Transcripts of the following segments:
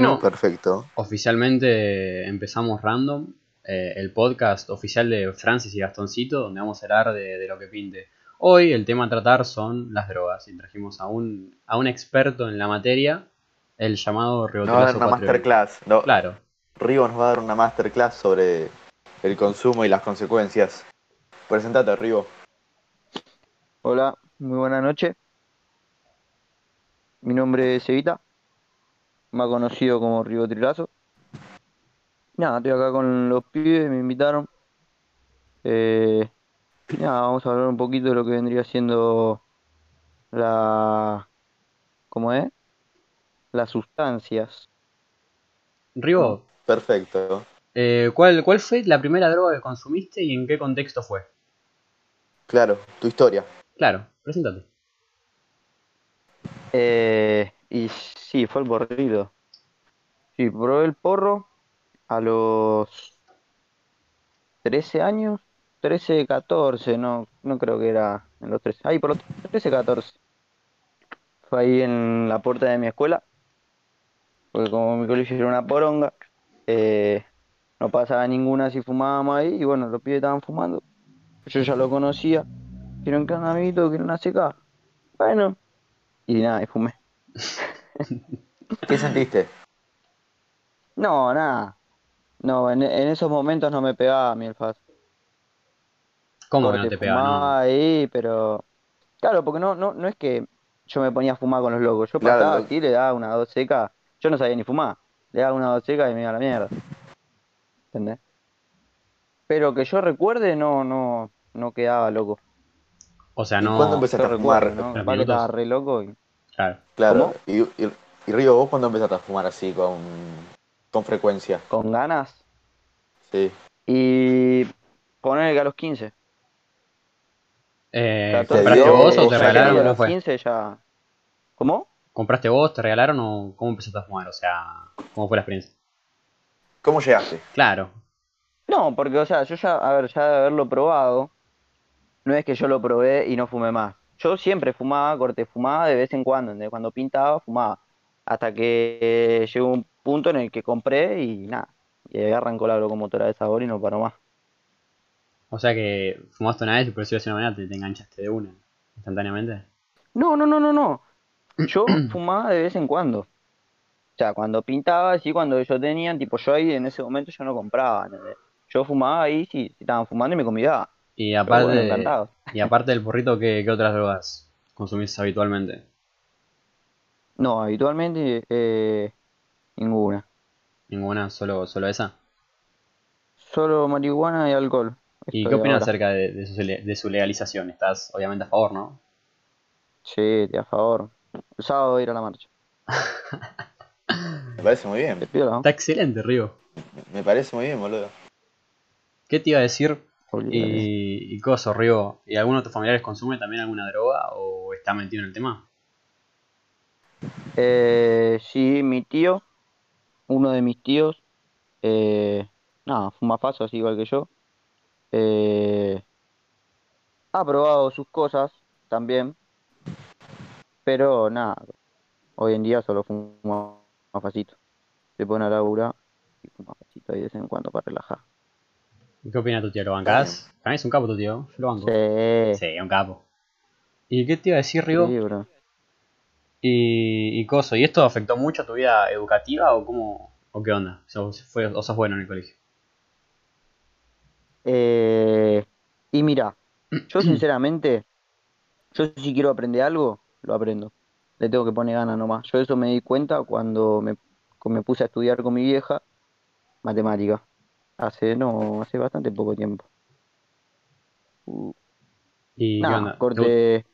Bueno, Perfecto. oficialmente empezamos Random, eh, el podcast oficial de Francis y Gastoncito, donde vamos a hablar de, de lo que pinte. Hoy el tema a tratar son las drogas y trajimos a un, a un experto en la materia, el llamado Nos va a dar una masterclass. No, Claro, Rigo nos va a dar una masterclass sobre el consumo y las consecuencias. Presentate, Rigo. Hola, muy buena noche. Mi nombre es Evita, más conocido como Rigo Trilazo. Nada, estoy acá con los pibes, me invitaron. Eh, nada, vamos a hablar un poquito de lo que vendría siendo la... ¿Cómo es? Las sustancias. Ribo, Perfecto. eh, ¿cuál, ¿cuál fue la primera droga que consumiste y en qué contexto fue? Claro, tu historia. Claro, preséntate. Eh, y sí, fue el porrito. Sí, probé el porro a los 13 años, 13, 14, no, no creo que era en los 13, ahí por los 13, 14. Fue ahí en la puerta de mi escuela, porque como mi colegio era una poronga, eh, no pasaba ninguna si fumábamos ahí, y bueno, los pibes estaban fumando. Yo ya lo conocía, quieren que un quieren una seca. Bueno, y nada, y fumé. ¿Qué sentiste? No, nada. No, en, en esos momentos no me pegaba a mí el faz. ¿Cómo que no te pegaba? no? ahí, pero... Claro, porque no, no, no es que yo me ponía a fumar con los locos. Yo Claro, pasaba aquí, le daba una dos seca. Yo no sabía ni fumar. Le daba una dos seca y me iba a la mierda. ¿Entendés? Pero que yo recuerde, no, no, no quedaba loco. O sea, ¿Y no. cuándo empezaste a fumar? recuerdo, ¿no? que estaba re loco y... Claro. Claro. Y, y, y Rigo, ¿vos cuándo empezaste a fumar así con, con frecuencia? con ganas. Sí. Y poner que a los 15. Eh, 14, ¿Compraste ¿Compraste vos o te regalaron? que a ¿Cómo los fue? 15 ya... ¿Cómo? ¿Compraste vos, te regalaron o cómo empezaste a fumar? O sea, ¿cómo fue la experiencia? ¿Cómo llegaste? Claro. No, porque, o sea, yo ya, a ver, ya de haberlo probado, no es que yo lo probé y no fumé más. Yo siempre fumaba, corte, fumaba de vez en cuando, ¿entendés? Cuando pintaba, fumaba. Hasta que eh, llegó un punto en el que compré y nada. Y ahí arrancó la locomotora de sabor y no paró más. O sea que fumaste una vez y por decirlo de una manera te, te enganchaste de una, instantáneamente. No, no, no, no, no. Yo fumaba de vez en cuando. O sea, cuando pintaba, sí, cuando ellos tenían, tipo, yo ahí en ese momento yo no compraba, ¿entendés? Yo fumaba ahí, sí, si estaban fumando y me convidaba. Y aparte, bueno. Y aparte del porrito, ¿qué, qué otras drogas consumís habitualmente? No, habitualmente eh, ninguna. Ninguna, solo, solo esa. Solo marihuana y alcohol. ¿Y qué opinas ahora. acerca de, de su, le- de su legalización? Estás obviamente a favor, ¿no? Sí, estoy a favor. El sábado voy a ir a la marcha. Me parece muy Te bien. pido, ¿no? Está excelente, Río. Me parece muy bien, boludo. ¿Qué te iba a decir? Y, y coso, Río. ¿Y alguno de tus familiares consume también alguna droga o está metido en el tema? Eh, sí, mi tío, uno de mis tíos, eh, nada, fuma paso así igual que yo. Eh, ha probado sus cosas también, pero nada, hoy en día solo fuma facito. Se pone a laburar y fuma facito ahí de vez en cuando para relajar. ¿Y ¿Qué opina tu tío? ¿Lo bancás? Para mí es un capo tu tío. Yo lo banco. Sí, Sí, un capo. ¿Y qué te iba a decir, Río? sí, bro. Y, y coso, ¿y esto afectó mucho a tu vida educativa o cómo, o qué onda? ¿Sos, fue, o sos bueno en el colegio? Eh, y mira, yo sinceramente, yo si quiero aprender algo, lo aprendo. Le tengo que poner ganas nomás. Yo eso me di cuenta cuando me, me puse a estudiar con mi vieja matemática. Hace, no, hace bastante poco tiempo. Uh, ¿Y corte,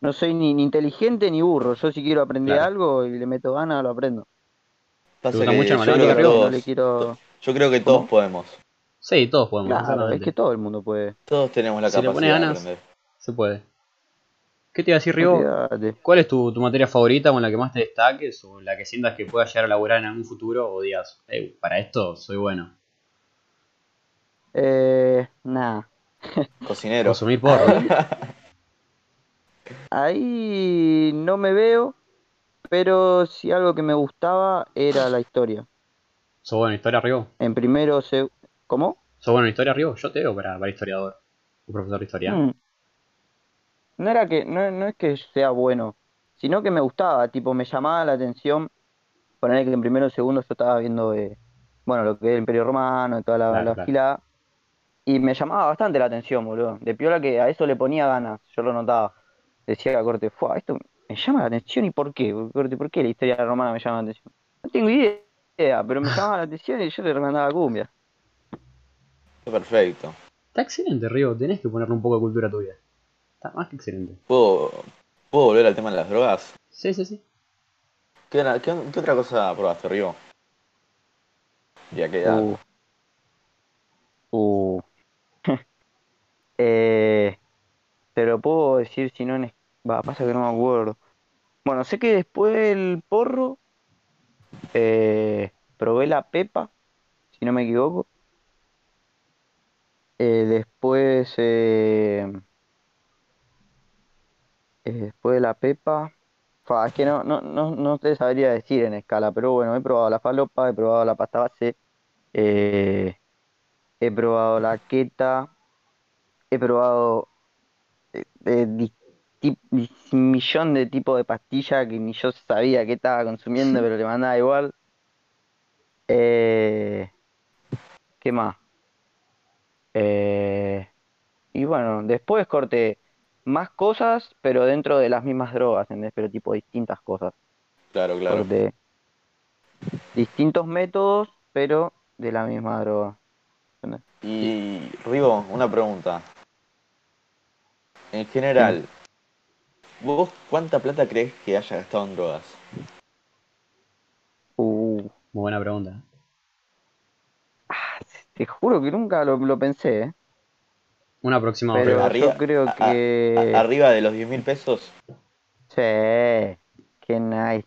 no soy ni, ni inteligente ni burro. Yo si quiero aprender Claro. algo y le meto ganas, lo aprendo. Pasa gusta que mucho yo creo que? No todos, quiero... yo creo que todos ¿Cómo? podemos. Sí, todos podemos, Claro, es que todo el mundo puede. Todos tenemos la Si le capacidad pones de ganas. aprender. Se puede. ¿Qué te iba a decir, Río? ¿Cuál es tu, tu materia favorita con la que más te destaques o la que sientas que puedas llegar a laburar en algún futuro o digas, "Eh, para esto soy bueno? Eh, nada. Cocinero. Consumir porro. Ahí no me veo, pero si algo que me gustaba era la historia. ¿Sos bueno en historia, Rigo? En primero, se... ¿cómo? ¿Sos bueno en historia, Rigo? Yo te veo para, para historiador. Un profesor de historia. Mm. No era que, no, no es que sea bueno, sino que me gustaba, tipo, me llamaba la atención poner que en primero o segundo yo estaba viendo, eh, bueno, lo que es el Imperio Romano y toda la, Claro, la claro. gilada, y me llamaba bastante la atención, boludo. De piola que a eso le ponía ganas, yo lo notaba. Decía a Corte, fue, esto me llama la atención, ¿y por qué? Corte, ¿por qué la historia romana me llama la atención? No tengo idea, pero me llamaba la atención y yo le recomendaba cumbia. Perfecto. Está excelente, Rigo. Tenés que ponerle un poco de cultura a tu vida. Está más que excelente. ¿Puedo, ¿Puedo volver al tema de las drogas? Sí, sí, sí. ¿Qué, qué- qué otra cosa probaste, Río? ¿Y a qué edad? Uh. Uh. Eh, puedo decir si no Va, pasa que no me acuerdo. Bueno, sé que después del porro eh, probé la pepa, si no me equivoco. Eh, después eh, eh, después de la pepa, fa, es que no, no, no, no te sabría decir en escala, pero bueno, he probado la falopa, he probado la pasta base, eh, he probado la queta, he probado eh, di- millón de tipos de pastillas que ni yo sabía que estaba consumiendo, pero le mandaba igual. Eh, ¿qué más? Eh, y bueno, después corté más cosas, pero dentro de las mismas drogas, ¿entendés? Pero tipo distintas cosas. Claro, claro. Corté distintos métodos, pero de la misma droga. ¿entendés? Y Rigo, una pregunta. En general, ¿vos cuánta plata crees que haya gastado en drogas? Uh, Muy buena pregunta. te juro que nunca lo, lo pensé, ¿eh? Un aproximado, Pero arriba- yo creo a- que... A- arriba de los 10 mil pesos. Sí, qué nice.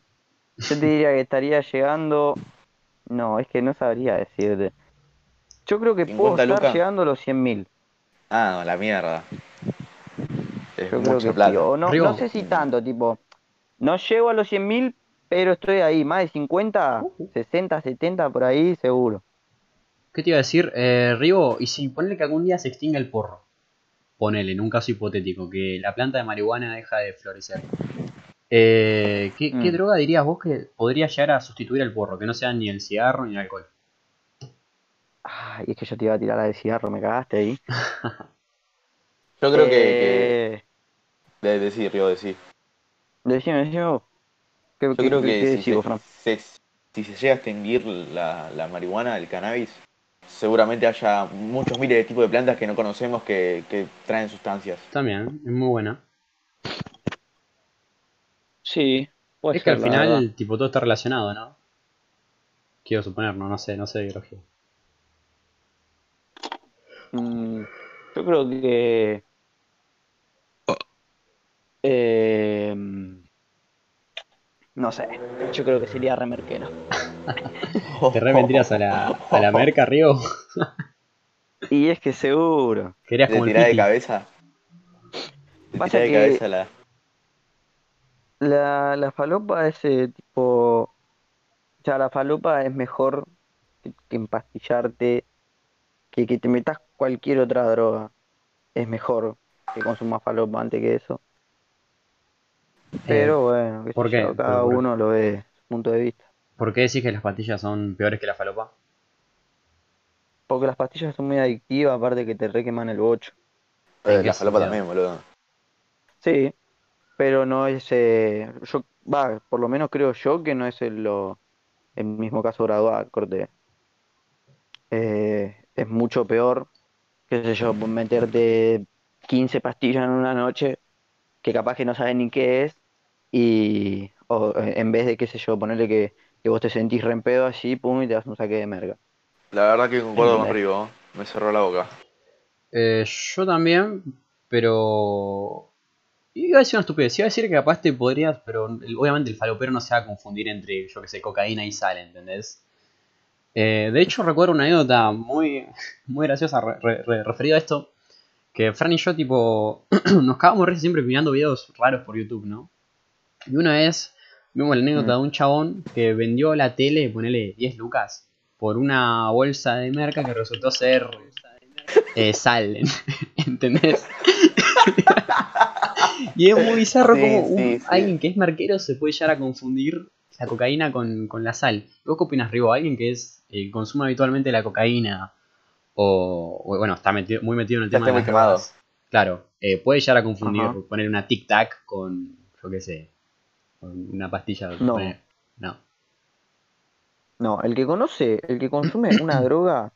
Yo te diría que estaría llegando. No, es que no sabría decirte. Yo creo que puedo 50 estar lucas. llegando a los 100 mil. Ah, la mierda. Es Yo creo mucha que plata. sí. O no, Rigo. no sé si tanto, tipo. No llego a los 100 mil, pero estoy ahí. Más de 50, 60, 70 por ahí, seguro. ¿Qué te iba a decir? Eh, Rigo, y si ponele que algún día se extinga el porro. Ponele, en un caso hipotético, que la planta de marihuana deja de florecer. Eh, ¿qué, qué Mm. droga dirías vos que podría llegar a sustituir al porro? Que no sea ni el cigarro ni el alcohol. Ay, es que yo te iba a tirar la de cigarro, me cagaste ahí. Yo creo que, que- Eh, de, decir, Rigo, decir. Decime, decime vos. ¿Qué, Yo qué- creo que qué si se, Fran? se- si se llega a extinguir la, la marihuana, el cannabis, seguramente haya muchos miles de tipos de plantas que no conocemos que, que traen sustancias. También, es muy buena. Sí, puede es que al verdad. final, tipo, todo está relacionado, ¿no? Quiero suponer, no, no sé, no sé de biología. Mm, yo creo que. Eh, no sé. Yo creo que sería remerquero. ¿Te re vendrías a la, a la merca, Rigo? Y es que seguro. Querías ¿Le como tirás de cabeza? ¿Le Pasa de que- cabeza la...? La, la falopa es eh, tipo. O sea, la falopa es mejor que, que empastillarte, que que te metas cualquier otra droga. Es mejor que consumas falopa antes que eso. Pero bueno, qué sé ¿por qué? yo, cada Por- uno lo ve su punto de vista. ¿Por qué decís que las pastillas son peores que la falopa? Porque las pastillas son muy adictivas, aparte que te requeman el bocho. ¿En Eh, la falopa también, boludo. Sí, pero no es, eh, yo, va, por lo menos creo yo que no es el, lo, el mismo caso gradual, corte. Eh, es mucho peor, qué sé yo, meterte 15 pastillas en una noche, que capaz que no sabes ni qué es, y o, eh, en vez de, qué sé yo, ponerle que, que vos te sentís re en pedo así, pum, y te das un saque de merga. La verdad que concuerdo con. Rigo. Me cerró la boca. Eh, yo también, pero... Iba a decir una estupidez, iba a decir que capaz te podrías, pero obviamente el falopero no se va a confundir entre, yo que sé, cocaína y sal, ¿entendés? Eh, de hecho recuerdo una anécdota muy, muy graciosa re- re- re- referida a esto, que Fran y yo tipo nos cagamos de risa siempre mirando videos raros por YouTube, ¿no? Y una vez Vimos la anécdota Mm. de un chabón que vendió la tele, ponele 10 lucas, por una bolsa de merca que resultó ser eh, sal, ¿entendés? y es muy bizarro Sí, como un- sí, sí. alguien que es marquero se puede llegar a confundir la cocaína con, con la sal. ¿Vos qué opinas, Rigo? Alguien que es eh, consume habitualmente la cocaína o, o, bueno, está metido, muy metido en el Ya tema de las drogas, Claro, eh, puede llegar a confundir, poner una tic tac con, yo qué sé, una pastilla. No. poner- no. No, el que conoce, el que consume una droga,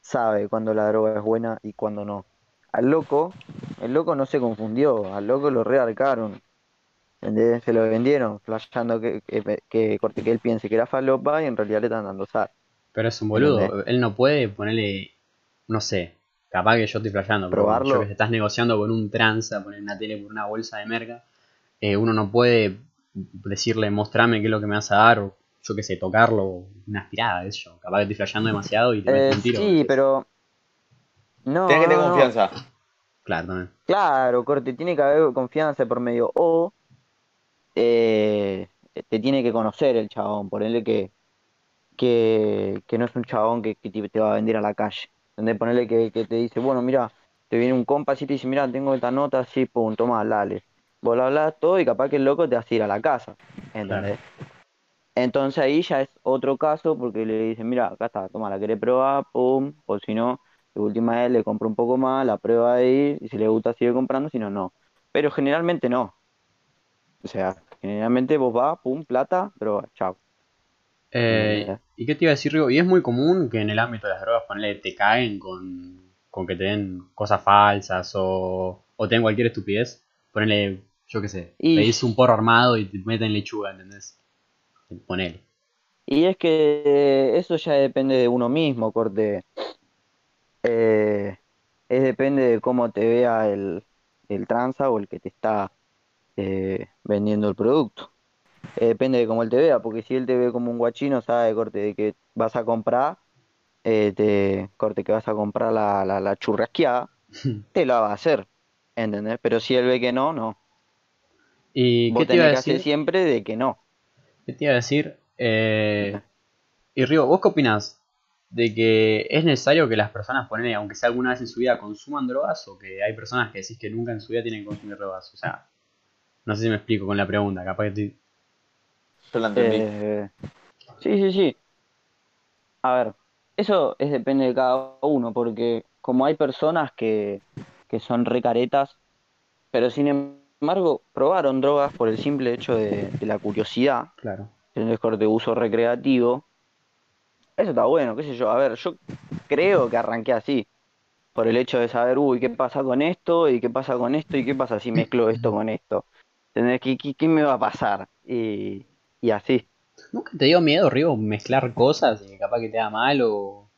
sabe cuando la droga es buena y cuando no. Al loco, el loco no se confundió, al loco lo. ¿Entendés? Se lo vendieron, flasheando que, que, que, corte, que él piense que era falopa y en realidad le están dando sal. Pero es un boludo. ¿Entendés? Él no puede ponerle, no sé, capaz que yo estoy flasheando, pero Probarlo. yo que estás negociando con un tranza, poner una tele por una bolsa de merca, eh, uno no puede decirle, mostrame qué es lo que me vas a dar, o yo qué sé, tocarlo, una aspirada, yo. Capaz que estoy flasheando demasiado y te Eh, metes un tiro. sí, pero... No, Tienes que tener no, no. confianza. Claro, también. Claro, corte, tiene que haber confianza por medio. O eh, te tiene que conocer el chabón, ponerle que, que, que no es un chabón que, que te va a vender a la calle. ¿Entendés? Ponerle que, que te dice, bueno, mira, te viene un compa así y te dice, mira, tengo esta nota así, pum, toma, dale. Vos le hablas todo y capaz que el loco te hace ir a la casa. ¿Entendés? Entonces ahí ya es otro caso porque le dicen, mira, acá está, toma, la querés probar, pum, o si no, de última vez le compro un poco más, la prueba ahí, y si le gusta sigue comprando, si no, no. Pero generalmente no. O sea, generalmente vos vas, pum, plata, droga, chao. Eh. ¿Y qué te iba a decir, Rigo? Y es muy común que en el ámbito de las drogas, ponele, te caen con, con que te den cosas falsas o, o te den cualquier estupidez. Ponele, yo qué sé, Y- pedís un porro armado y te meten lechuga, ¿entendés? Ponele. Y es que eso ya depende de uno mismo, corte. Eh, es depende de cómo te vea el, el tranza o el que te está eh, vendiendo el producto. Eh, depende de cómo él te vea, porque si él te ve como un guachino, sabe, corte, de que vas a comprar, te, corte, que vas a comprar la, la, la churrasqueada, te la va a hacer, ¿entendés? Pero si él ve que no, no. ¿Y Vos qué te iba a tenés que hacer decir? siempre de que no. ¿Qué te iba a decir? Eh, y Rigo, ¿vos qué opinás? ¿De que es necesario que las personas, ponele, aunque sea alguna vez en su vida, consuman drogas o que hay personas que decís que nunca en su vida tienen que consumir drogas? O sea, no sé si me explico con la pregunta, capaz que estoy... Yo la entendí. Eh, sí, sí, sí. A ver, eso es depende de cada uno, porque como hay personas que, que son recaretas, pero sin embargo probaron drogas por el simple hecho de, de la curiosidad, Claro. el corte de uso recreativo, eso está bueno, qué sé yo. A ver, yo creo que arranqué así, por el hecho de saber, uy, ¿qué pasa con esto? ¿Y qué pasa con esto? ¿Y qué pasa si mezclo esto con esto? ¿Qué, qué, qué me va a pasar? Y, y así. ¿Nunca te dio miedo, Rigo, mezclar cosas y que capaz que te da mal o,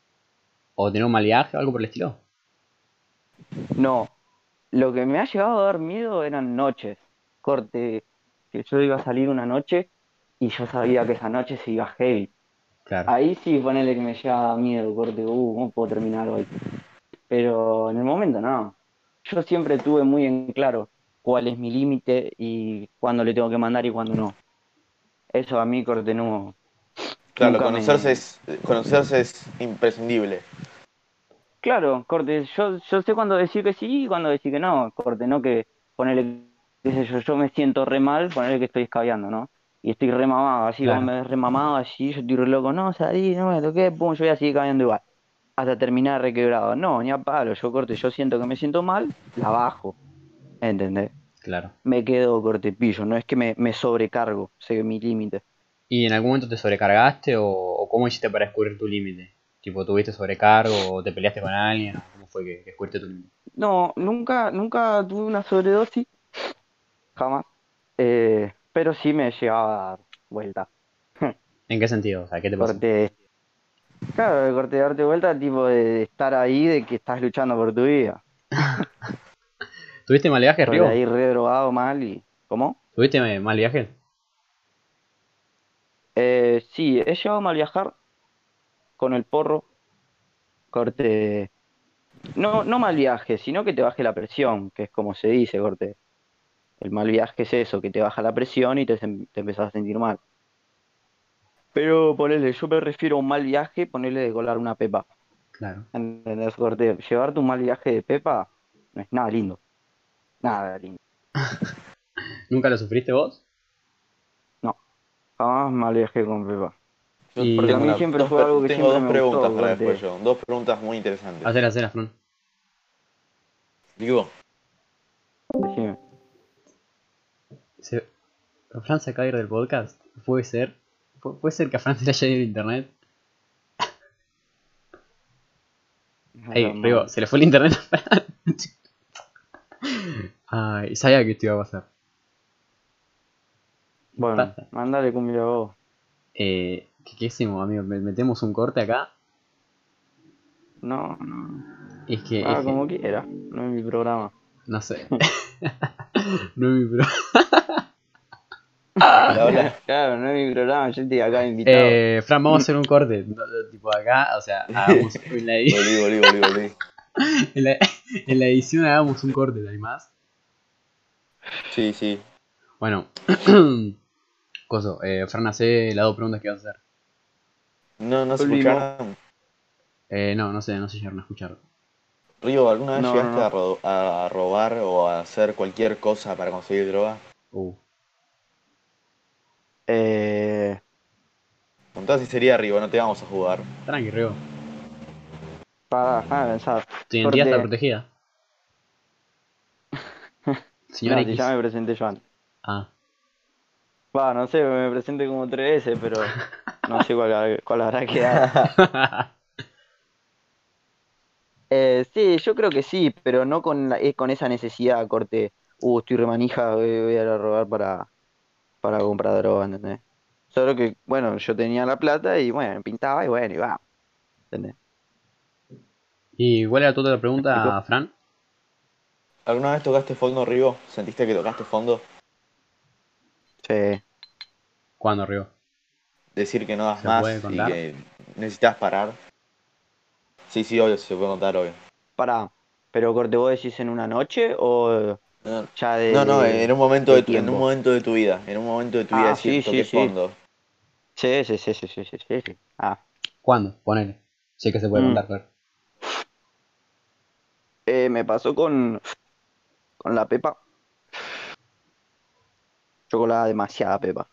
o tener un mal viaje o algo por el estilo? No, lo que me ha llegado a dar miedo eran noches. Corte, que yo iba a salir una noche y yo sabía que esa noche se iba heavy. Claro. Ahí sí, ponele que me llegaba miedo, corte, uh, ¿cómo puedo terminar hoy? Pero en el momento no. Yo siempre tuve muy en claro cuál es mi límite y cuándo le tengo que mandar y cuándo no. Eso a mí, corte, no. Claro, conocerse, me- es, conocerse es imprescindible. Claro, corte, yo, yo sé cuándo decir que sí y cuándo decir que no, corte, no que ponerle, qué sé yo, yo me siento re mal, ponerle que estoy escabeando, ¿no? Y estoy re mamado, así, Claro. me ves re mamado, así, yo estoy re loco, no, salí, no me toqué, pum, yo voy a seguir cabeando igual, hasta terminar requebrado. No, ni a palo, yo corte, yo siento que me siento mal, la bajo, ¿entendés? Claro. Me quedo corte pillo, no es que me, me sobrecargo, sé mi límite. ¿Y en algún momento te sobrecargaste o, o cómo hiciste para descubrir tu límite? Tipo, ¿tuviste sobrecargo o te peleaste con alguien? o ¿Cómo fue que, que tu? No, nunca, nunca tuve una sobredosis, jamás, eh, pero sí me llegaba a dar vuelta. ¿En qué sentido? O sea, ¿qué te pasó? Corte. Claro, el corte de darte vuelta, tipo de, estar ahí, de que estás luchando por tu vida. ¿Tuviste mal viaje, Rigo? ahí re drogado mal y. ¿Cómo? ¿Tuviste mal viaje? Eh, sí, he llegado mal viajar con el porro. Corte. No, no mal viaje, sino que te baje la presión, que es como se dice, corte. El mal viaje es eso, que te baja la presión y te, te empezás a sentir mal. Pero ponele, yo me refiero a un mal viaje, ponerle de colar una pepa. Claro. ¿Entendés, corte? Llevarte un mal viaje de pepa no es nada lindo. Nada lindo. ¿Nunca lo sufriste vos? Jamás mal viaje con pepa. Y- Porque a mí siempre dos fue algo que tengo siempre dos me preguntas gustó, para después yo. Dos preguntas muy interesantes. Hacer, hacer, Fran. Digo, Decime. Se... ¿Fran se acaba de ir del podcast? ¿Puede ser? ¿Pu- ¿Puede ser que a Fran se le haya ido el internet? Ey, No, Rigo, se le fue el internet a Fran. Ay, sabía que esto iba a pasar. Bueno, Pasa. mandale cumbia vos. Eh, ¿qué, qué hacemos, amigo? ¿Me- ¿Metemos un corte acá? No, no. Es que, Ah, es que- como quiera. No es mi programa. no sé. no es mi pro. hola, hola. Claro, no es mi programa, yo estoy acá invitado. Eh, Fran, vamos a hacer un corte. Tipo acá, o sea, hagamos en la, edi- Volví, volví, volví, volví. en la- en la edición hagamos un corte, ¿no hay más? Sí, sí. Bueno, Coso, eh, Fran, hace las dos preguntas que vas a hacer. No, no se escucharon. Eh, no, no sé, no sé llegaron a escuchar. Río, ¿alguna vez No, llegaste no, no. A, ro- a robar o a hacer cualquier cosa para conseguir droga? Uh, Eh, Contá si sería Río, no te vamos a jugar. tranqui, Rigo. para, déjame pensar. Tu identidad está protegida. Señor No, X. si ya me presenté yo antes. Ah, Va, no sé, me presenté como tres veces, pero no sé cuál, cuál habrá quedado. Eh, sí, yo creo que sí, pero no con, la- eh, con esa necesidad, corte, uh, estoy remanija, voy, voy a ir a robar para, para comprar droga, ¿entendés? Solo que, bueno, yo tenía la plata y bueno, me pintaba y bueno, y va, ¿entendés? ¿Y cuál era tu otra ¿Me pregunta? Fran? ¿Alguna vez tocaste fondo, Río? ¿Sentiste que tocaste fondo? Sí, ¿Cuándo, Rigo? Decir que no das ¿Se más y que necesitas parar. Sí, sí, obvio, se puede contar, obvio. pará, pero corte, ¿vos decís en una noche o No, ya de, no, no, en un momento de de tu, en un momento de tu vida. En un momento de tu vida Ah, sí, sí, sí. fondo. Sí, sí, sí, sí, sí, sí, sí, sí. Ah, ¿Cuándo? Ponele. Sé que se puede Mm. contar, claro. eh, me pasó con, con la pepa. Yo colaba demasiada pepa.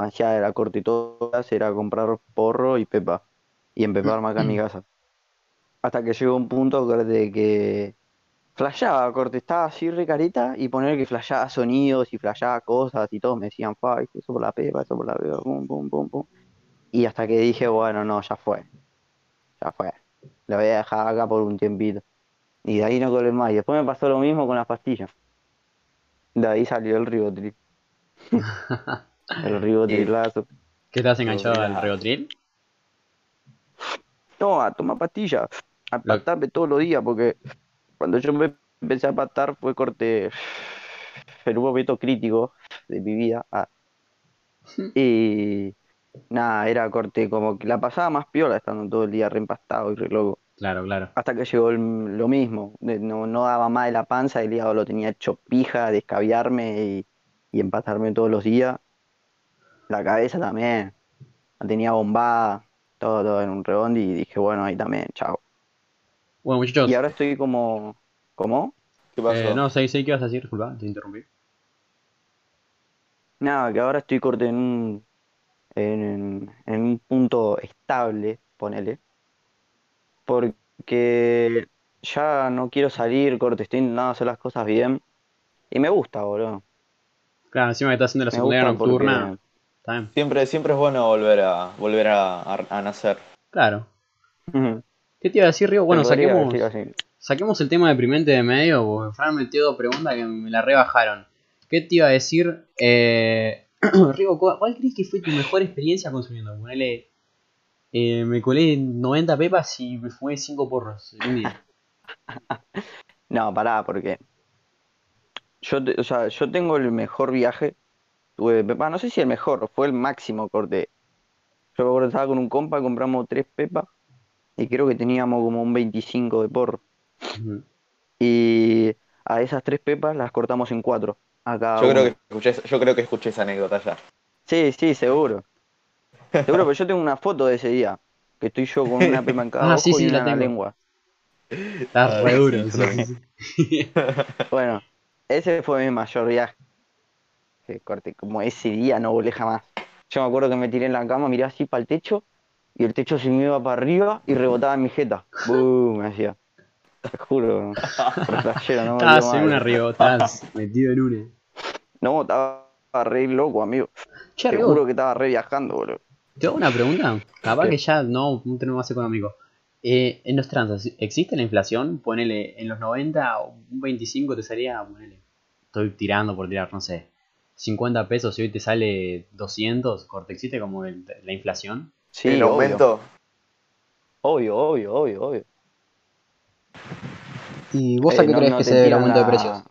Demasiada era corte y todas, era comprar porro y pepa. Y empeparme acá en mi casa. Hasta que llegó un punto de que flasheaba, corte, estaba así re careta y poner que flasheaba sonidos y flasheaba cosas y todos me decían, fa, eso por la pepa, eso por la pepa, pum, pum, pum, pum. Y hasta que dije, bueno, no, ya fue. Ya fue. Lo voy a dejar acá por un tiempito. Y de ahí no colé más. Y después me pasó lo mismo con las pastillas. De ahí salió el ribotril. El ribotrilazo. ¿Qué estás enganchado Mira. al Regotril? No, a tomar pastillas. A Lo- patarme todos los días, porque cuando yo me empecé a patar fue corte en un momento crítico de mi vida. Ah. Y nada, era corte como que la pasaba más piola estando todo el día reempastado y re loco. Claro, claro. Hasta que llegó el- lo mismo, no, no daba más de la panza, el hígado lo tenía hecho pija, descaviarme y, y empatarme todos los días. La cabeza también, la tenía bombada, todo, todo en un rebondi y dije, bueno, ahí también, chao. Bueno, muchachos. Y ahora estoy como, ¿cómo? ¿Qué pasó? eh, no, sé, sé qué vas a decir, disculpa, te interrumpí. Nada, que ahora estoy corte en un, en, en un punto estable, ponele. Porque ya no quiero salir, corte, estoy intentando hacer las cosas bien. Y me gusta, boludo. Claro, encima que estás haciendo la Me secundaria nocturna. porque Siempre, siempre es bueno volver a volver a, a- a nacer. Claro. ¿Qué te iba a decir, Rigo? Bueno, saquemos, saquemos el tema deprimente de medio, porque Fran metió dos preguntas que me la rebajaron. ¿Qué te iba a decir? Eh, Rigo, ¿cuál, cuál crees que fue tu mejor experiencia consumiendo? Ponele, eh, me colé 90 pepas y me fumé 5 porros en un día. No, pará, porque yo, te- o sea, yo tengo el mejor viaje. No sé si el mejor, fue el máximo corte. Yo me acuerdo estaba con un compa, compramos tres pepas y creo que teníamos como un 25 de porro. Y a esas tres pepas las cortamos en cuatro. a cada Yo creo, que escuché, yo creo que escuché esa anécdota ya. Sí, sí, seguro. Seguro, pero yo tengo una foto de ese día. Que estoy yo con una pepa en cada Ah, ojo sí, sí, y la una en la tengo. lengua. Estás Ah, re duro. sí. Bueno, ese fue mi mayor viaje. Corte, como ese día no volé jamás. Yo me acuerdo que me tiré en la cama, miré así para el techo y el techo se me iba para arriba y rebotaba en mi jeta. ¡Bum! Me hacía. Te juro. flashero, no Estabas en una estabas metido en una. No, estaba re loco, amigo. Che, Te juro que estaba re viajando, boludo. te hago una pregunta. Capaz ¿Qué? que ya no un tema más económico. Eh, en los tranzas, ¿existe la inflación? Ponele en los 90, un 25 te salía, ponele. Estoy tirando por tirar, no sé. 50 pesos y hoy te sale 200, corte, ¿existe como el- la inflación? Sí, el aumento. Obvio, obvio, obvio, obvio. ¿Y vos Eh, a qué no- crees no que se debe el aumento de precios?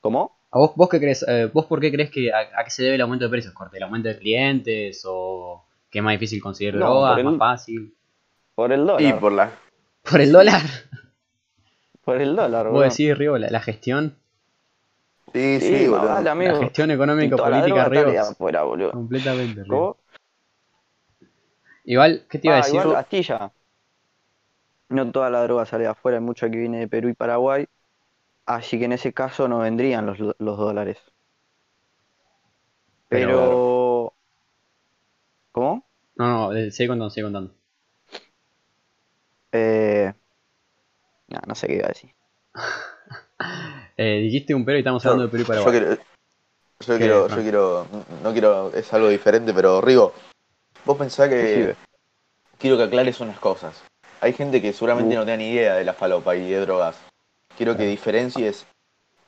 ¿Cómo? ¿A vos, vos qué crees? eh, ¿Vos por qué crees que a, a qué se debe el aumento de precios? ¿Corte, el aumento de clientes o que es más difícil conseguir No, drogas, el- más fácil? Por el dólar. Y por la. ¿Por el dólar? Por el dólar, Vos decís, Río, la, la gestión, Sí, Sí, sí, boludo. vale, amigo. la gestión Y económica toda la política, droga está Río. de afuera, boludo. Completamente, Río. ¿Cómo? Igual, ¿qué te iba a Ah, decir? igual Castilla. No toda la droga sale de afuera, hay mucha que viene de Perú y Paraguay. Así que en ese caso no vendrían los, los dólares. Pero- Pero. ¿Cómo? No, no, eh, sigue contando, sigue contando. Eh... No, no sé qué iba a decir. Eh, dijiste un pero y estamos Yo, hablando de Perú y yo Paraguay. quiero, yo ¿Qué, quiero, yo quiero, no quiero, es algo diferente, pero Rigo, vos pensás que quiero que aclares unas cosas. Hay gente que seguramente Uh. no tiene ni idea de la falopa y de drogas. Quiero que Claro. diferencies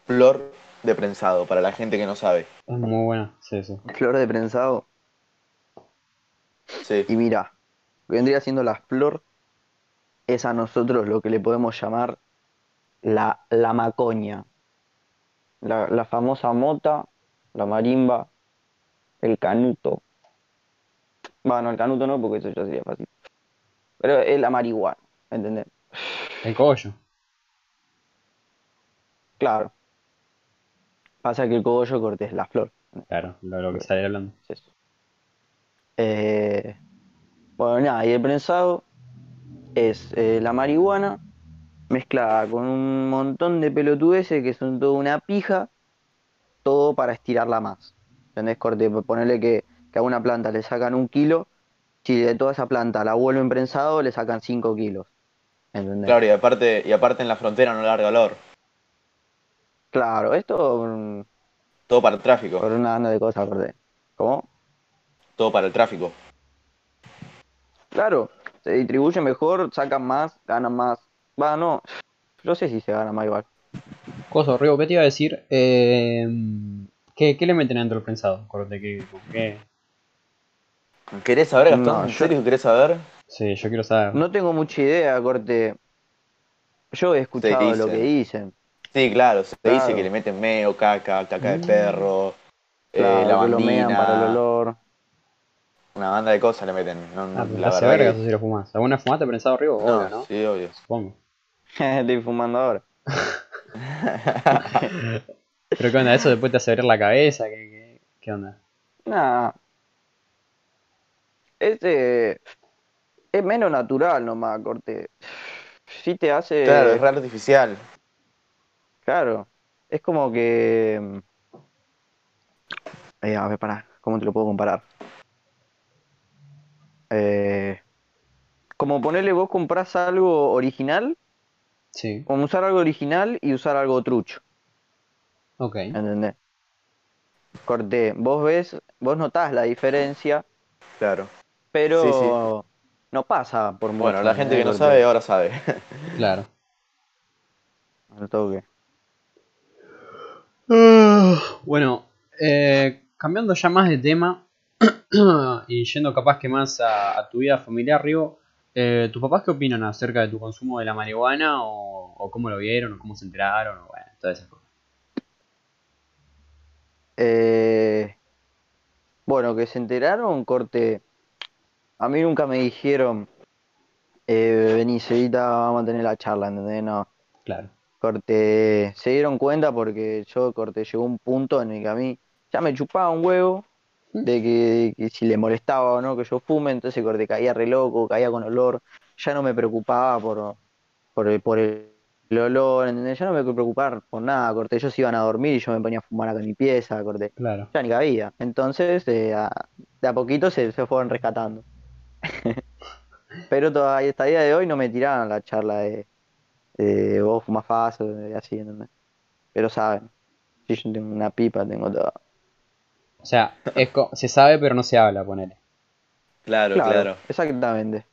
flor de prensado para la gente que no sabe. Es muy buena, sí, sí. Flor de prensado. Sí, Y mira, vendría siendo la flor, es a nosotros lo que le podemos llamar la, la macoña. La, la famosa mota, la marimba, el canuto. Bueno, el canuto no, porque eso ya sería fácil. Pero es la marihuana, ¿entendés? El cogollo. Claro. Pasa que el cogollo corte es la flor. Claro, lo, lo que sale hablando. es eso. Eh, bueno, nada, y el prensado es eh, la marihuana mezclada con un montón de pelotudeces que son toda una pija, todo para estirarla más. ¿Entendés? Corte, ponerle que, que a una planta le sacan un kilo, si de toda esa planta la vuelven prensado, le sacan 5 kilos. ¿Entendés? claro, y aparte, y aparte en la frontera no larga olor. Claro, esto mm, Todo para el tráfico. por una banda de cosas, corte. ¿Cómo? Todo para el tráfico. Claro, se distribuye mejor, sacan más, ganan más. Va, no, no sé si se gana más igual. Coso, Río, ¿qué te iba a decir? Eh, ¿qué, ¿Qué le meten dentro del prensado? Corte, ¿qué, qué? ¿Querés saber, Gastón? No, ¿En yo- serio que querés saber? Sí, yo quiero saber. No tengo mucha idea, corte. Yo he escuchado lo que dicen. Sí, claro, se Claro. dice que le meten meo, caca, caca de perro, eh, Claro, que lo mean lavandina, para el olor. Una banda de cosas le meten. No, Ah, la hace verdad verga que- eso si lo fumás. ¿Alguna fumaste prensado? No, Obvio, ¿no? sí, obvio. Supongo. Estoy fumando ahora. ¿Pero qué onda? ¿Eso después te hace abrir la cabeza? ¿Qué, qué, qué onda? Nah. Este es menos natural nomás, corte. Sí te hace. Claro, es re artificial. Claro, es como que... eh, a ver, pará, ¿cómo te lo puedo comparar? Eh, como ponerle vos comprás algo original, Sí, como usar algo original y usar algo trucho, ok. ¿entendés? Corté, vos ves, vos notás la diferencia, Claro. pero Sí, no pasa por mucho. Bueno, la gente que no sabe ahora sabe. Claro. Al toque. Bueno, eh, cambiando ya más de tema y yendo capaz que más a, a tu vida familiar, Río, eh, ¿tus papás qué opinan acerca de tu consumo de la marihuana o, o cómo lo vieron o cómo se enteraron o bueno, todas esas cosas? Eh, bueno, que se enteraron, corte. A mí nunca me dijeron, eh, vení, Cevita, vamos a tener la charla, ¿entendés? No. Claro. corte, se dieron cuenta porque yo corte, llegó un punto en el que a mí ya me chupaba un huevo de que, si le molestaba o no que yo fume, entonces corte, caía re loco, caía con olor, ya no me preocupaba por, por el, por el olor, ¿entendés? Ya no me preocupaba por nada, corte, ellos iban a dormir y yo me ponía a fumar acá en mi pieza, corte, Claro. ya ni cabía. Entonces, eh, a- de a poquito se, se fueron rescatando. Pero todavía hasta el día de hoy no me tiraron la charla de, de vos fumas fácil, así, ¿entendés? Pero saben, si yo tengo una pipa, tengo todo. O sea, es co- se sabe pero no se habla, ponele. Claro, Claro, claro. exactamente.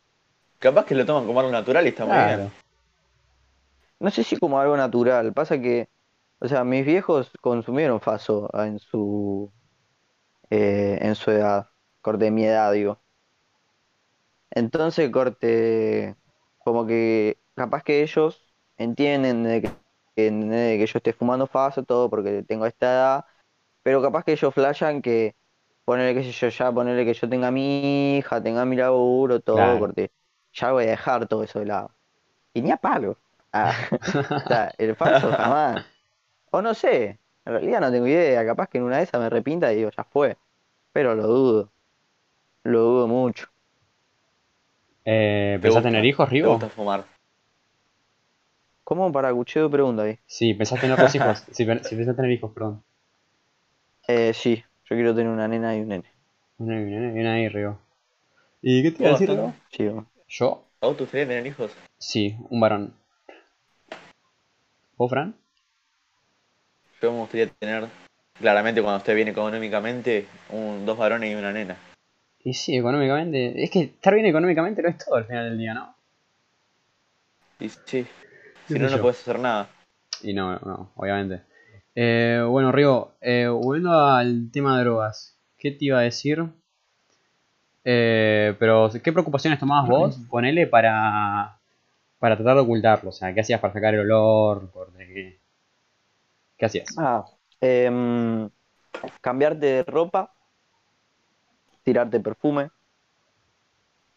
Capaz que lo toman como algo natural y está muy Claro. bien. No sé si como algo natural, pasa que, o sea, mis viejos consumieron faso en su, eh, en su edad, corte de mi edad, digo. Entonces, corte, como que capaz que ellos entienden de que, que, de que yo esté fumando faso, todo porque tengo esta edad, pero capaz que ellos flashan que ponerle que sé yo ya, ponerle que yo tenga mi hija, tenga mi laburo, todo, Claro. corte, ya voy a dejar todo eso de lado. Y ni a palo. Ah, o sea, el faso jamás. O no sé, en realidad no tengo idea, capaz que en una de esas me repinta y digo, ya fue. Pero lo dudo. Lo dudo mucho. Eh, ¿Te ¿Pensás tener hijos, ¿Te Rigo? gusta fumar? ¿Cómo para Cucheo pregunta ahí? Sí, pensás tener otros hijos. Pen- sí, pensás tener hijos, perdón. Eh, sí, yo quiero tener una nena y un nene. Viene, viene, viene ahí, Rigo. ¿Y qué te iba a ¿Vos, decir? Sí. ¿Yo? ¿A vos te gustaría tener hijos? Sí, un varón. ¿Vos, Fran? Yo me gustaría tener, claramente cuando esté bien económicamente, un, dos varones y una nena. Y sí, económicamente. Es que estar bien económicamente no es todo al final del día, ¿no? Y sí, ¿Qué si no, no puedes hacer nada. Y no, no, obviamente. Eh, bueno, Rigo, eh, volviendo al tema de drogas, ¿qué te iba a decir? Eh, pero, ¿qué preocupaciones tomabas vos? Ponele para, para tratar de ocultarlo. O sea, ¿qué hacías para sacar el olor? ¿Qué, hacías? Ah, em, cambiarte de ropa, tirarte perfume.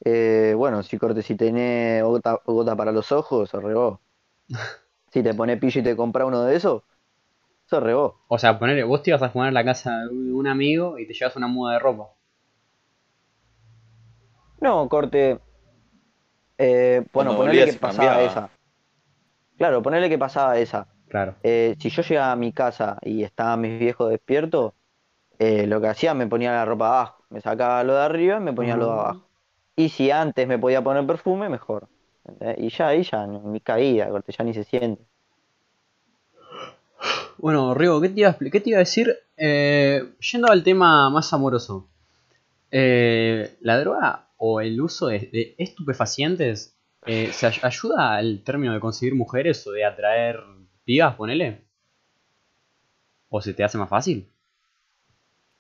Eh, bueno, si corte, si tenés gota, gota para los ojos, se regó. Si te pones pillo y te compras uno de esos, O sea, ponele, vos te ibas a jugar a la casa de un amigo y te llevas una muda de ropa. No, corte. Eh, bueno, ponerle que pasaba cambiaba. esa. Claro, ponerle que pasaba esa. Claro. Eh, si yo llegaba a mi casa y estaban mis viejos despiertos, eh, lo que hacía me ponía la ropa abajo. Me sacaba lo de arriba y me ponía lo de abajo. Y si antes me podía poner perfume, mejor. ¿entendés? Y ya ahí ya, no, mi caída, corte, ya ni se siente. Bueno, Rigo, ¿qué te iba a, expli- qué te iba a decir? Eh, yendo al tema más amoroso. Eh, ¿La droga o el uso de, de estupefacientes eh, se ay- ayuda al término de conseguir mujeres o de atraer pibas, ponele? ¿O se te hace más fácil?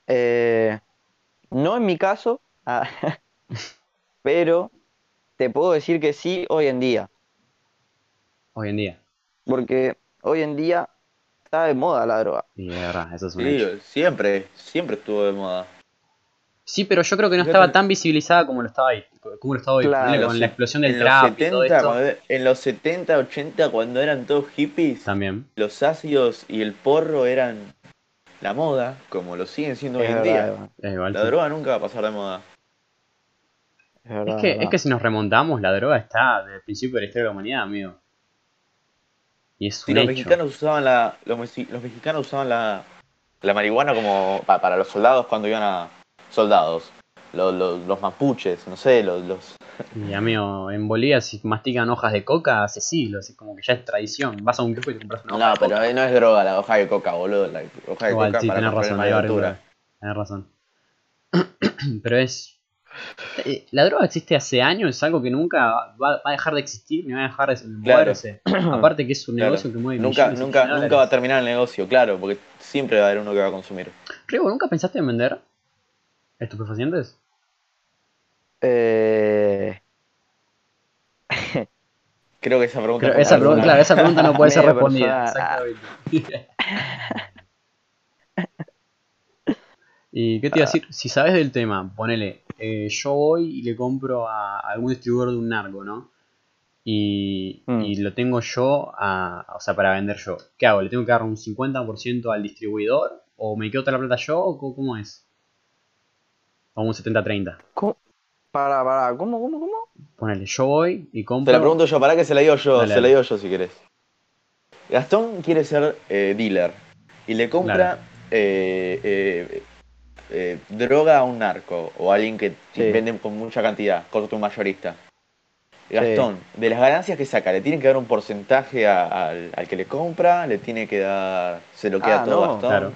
Eh, no en mi caso, ah, pero te puedo decir que sí hoy en día. Hoy en día. Porque hoy en día está de moda la droga. Verdad, eso es un hecho. Sí, siempre, siempre estuvo de moda. Sí, pero yo creo que no estaba tan visibilizada como lo estaba ahí. Como lo estaba hoy, Claro, con la explosión del en trap los y todo 70, esto. en los 70, 80, cuando eran todos hippies, También. los ácidos y el porro eran la moda, como lo siguen siendo hoy en día. Eva, Es igual, La sí. droga nunca va a pasar de moda. es verdad, Es que, verdad. es que si nos remontamos, la droga está desde el principio de la historia de la humanidad, amigo. Y es Sí, un los hecho. mexicanos usaban la, los, los mexicanos usaban la, la marihuana como pa- para los soldados cuando iban a soldados. Los, los, los mapuches, no sé, los, los Y amigo, en Bolivia si mastican hojas de coca hace siglos, es como que ya es tradición. Vas a un grupo y te compras una hoja No, de pero coca. no es droga la hoja de coca, boludo. La hoja de Igual, coca sí, para tenés razón, varios altura. Tenés razón. pero es... eh, La droga existe hace años, es algo que nunca va, a dejar de existir, ni va a dejar de Claro. moverse. Aparte que es un Claro. negocio que mueve Nunca, millones nunca, de nunca va a terminar el negocio, claro, porque siempre va a haber uno que va a consumir. Rigo, ¿nunca pensaste en vender estupefacientes? Eh, Creo que esa pregunta esa, pregunta, claro, esa pregunta no puede ser respondida. Exactamente. ¿Y qué te iba a decir? Si sabes del tema, ponele, eh, yo voy y le compro a algún distribuidor de un narco, ¿no? y, Mm. y lo tengo yo, a, o sea, para vender yo. ¿Qué hago? ¿Le tengo que dar un 50% al distribuidor? ¿O me quedo toda la plata yo? ¿O cómo, cómo es? O un 70-30. ¿Cómo? Para, para, ¿cómo, cómo, cómo? Ponele, yo voy y compro. Te la pregunto yo, para que se la digo yo, Dale, se dale. la digo yo si querés. Gastón quiere ser eh, dealer y le compra Claro. eh, eh, eh, droga a un narco o a alguien que Sí. vende con mucha cantidad, corto un mayorista. Gastón, de las ganancias que saca, ¿le tiene que dar un porcentaje a- al, al que le compra? ¿Le tiene que dar, se lo queda Ah, todo no, Gastón? Claro.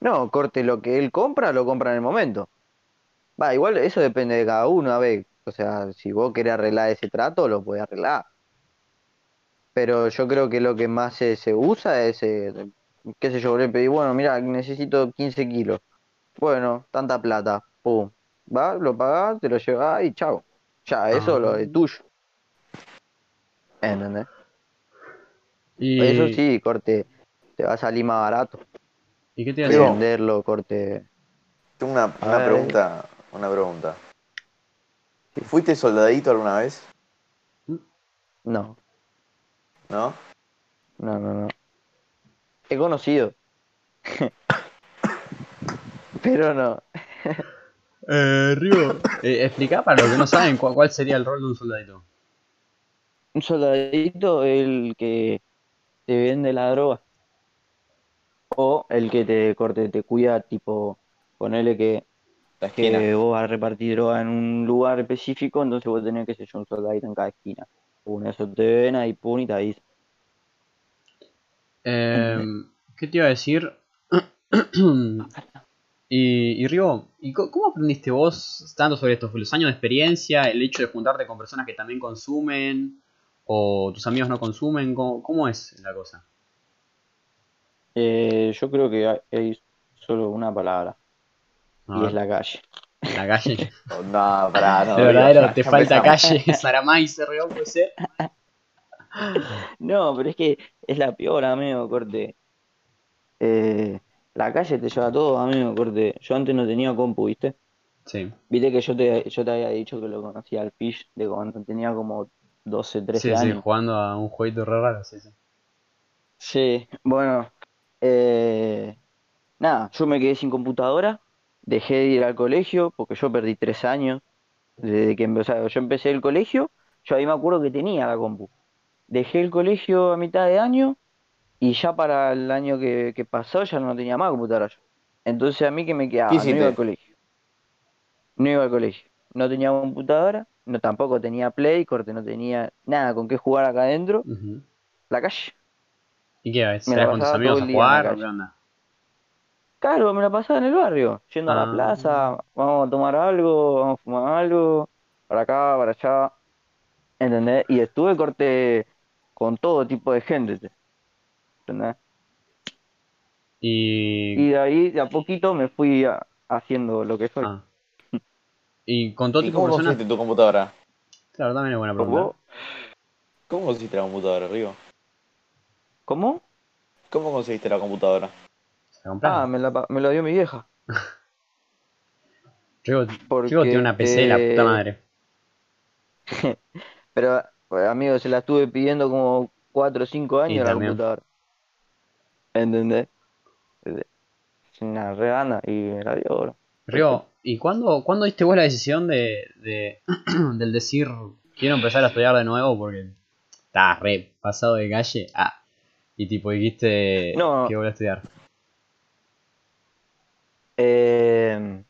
No, corte, lo que él compra, lo compra en el momento. Va, igual eso depende de cada uno, a ver. O sea, si vos querés arreglar ese trato, lo podés arreglar. Pero yo creo que lo que más se, se usa es, eh, qué sé yo, le pedí, bueno, mira, necesito 15 kilos. Bueno, tanta plata. Pum. Va, lo pagás, te lo llevas y chao. Ya, eso lo es tuyo. ¿Entendés? Y, Eso sí, corte, te va a salir más barato. ¿Y qué te decir? venderlo, corte. Tengo una, una ver. pregunta, una pregunta. ¿Fuiste soldadito alguna vez? No, ¿No? no, no, no. He conocido. Pero no. Eh, Rigo, eh, explica para los que no saben cuál, cuál sería el rol de un soldadito. Un soldadito el que te vende la droga. O el que te corte, te cuida, tipo, ponele que, La que vos vas a repartir droga en un lugar específico, entonces vos tenés que ser un soldadito en cada esquina. Uno eso te ven ahí, pum, y te avisa. Eh, ¿Qué te iba a decir? y, y Rigo, ¿y cómo aprendiste vos tanto sobre esto? ¿Fue ¿Los años de experiencia? ¿El hecho de juntarte con personas que también consumen? ¿O tus amigos no consumen? ¿Cómo, cómo es la cosa? Eh, yo creo que hay, hay solo una palabra, y ver, es la calle. la calle. No, pará, no. De verdadero, ya- te ya falta empezamos. calle. Saramay se puede ser. No, pero es que es la peor, amigo, corte. Eh, la calle te lleva todo, amigo, corte. Yo antes no tenía compu, ¿viste? Sí, Viste que yo te, yo te había dicho que lo conocía al Fish de cuando tenía como 12, 13 sí, sí, años. jugando a un jueguito re raro, sí, sí. Sí, bueno, eh, nada, yo me quedé sin computadora, dejé de ir al colegio porque yo perdí tres años desde que empecé, yo empecé el colegio, yo ahí me acuerdo que tenía la compu. Dejé el colegio a mitad de año y ya para el año que, que pasó ya no tenía más computadora yo. Entonces a mí que me quedaba, ¿Qué no iba al colegio, no iba al colegio, no tenía computadora, no tampoco tenía Play, corte, no tenía nada con qué jugar acá adentro, Ujú. la calle. ¿Y qué? Me ¿Salías la con tus amigos a jugar qué onda? Claro, me la pasaba en el barrio, yendo a Ah. la plaza, vamos a tomar algo, vamos a fumar algo, para acá, para allá, ¿entendés? Y estuve corte con todo tipo de gente, te- ¿entendés? Y, Y de ahí, de a poquito, me fui a- haciendo lo que soy. ah. y con todo ¿Y tipo de cómo personas. conseguiste tu computadora? Claro, también es buena pregunta. ¿Cómo? ¿Cómo conseguiste la computadora, Rigo? ¿Cómo? ¿Cómo conseguiste la computadora? Ah, me la, pa- me la dio mi vieja. Rigo, Rigo tiene una PC de la puta madre. Pero, pues, amigo, se la estuve pidiendo como 4 o 5 Y años la también. computadora. ¿Entendés? Es una re gana y me la dio, bro. Rigo, ¿y cuándo, cuándo diste vos la decisión de, de del decir quiero empezar a estudiar de nuevo porque estás re pasado de calle? Ah, y tipo dijiste No. que voy a estudiar. Eh,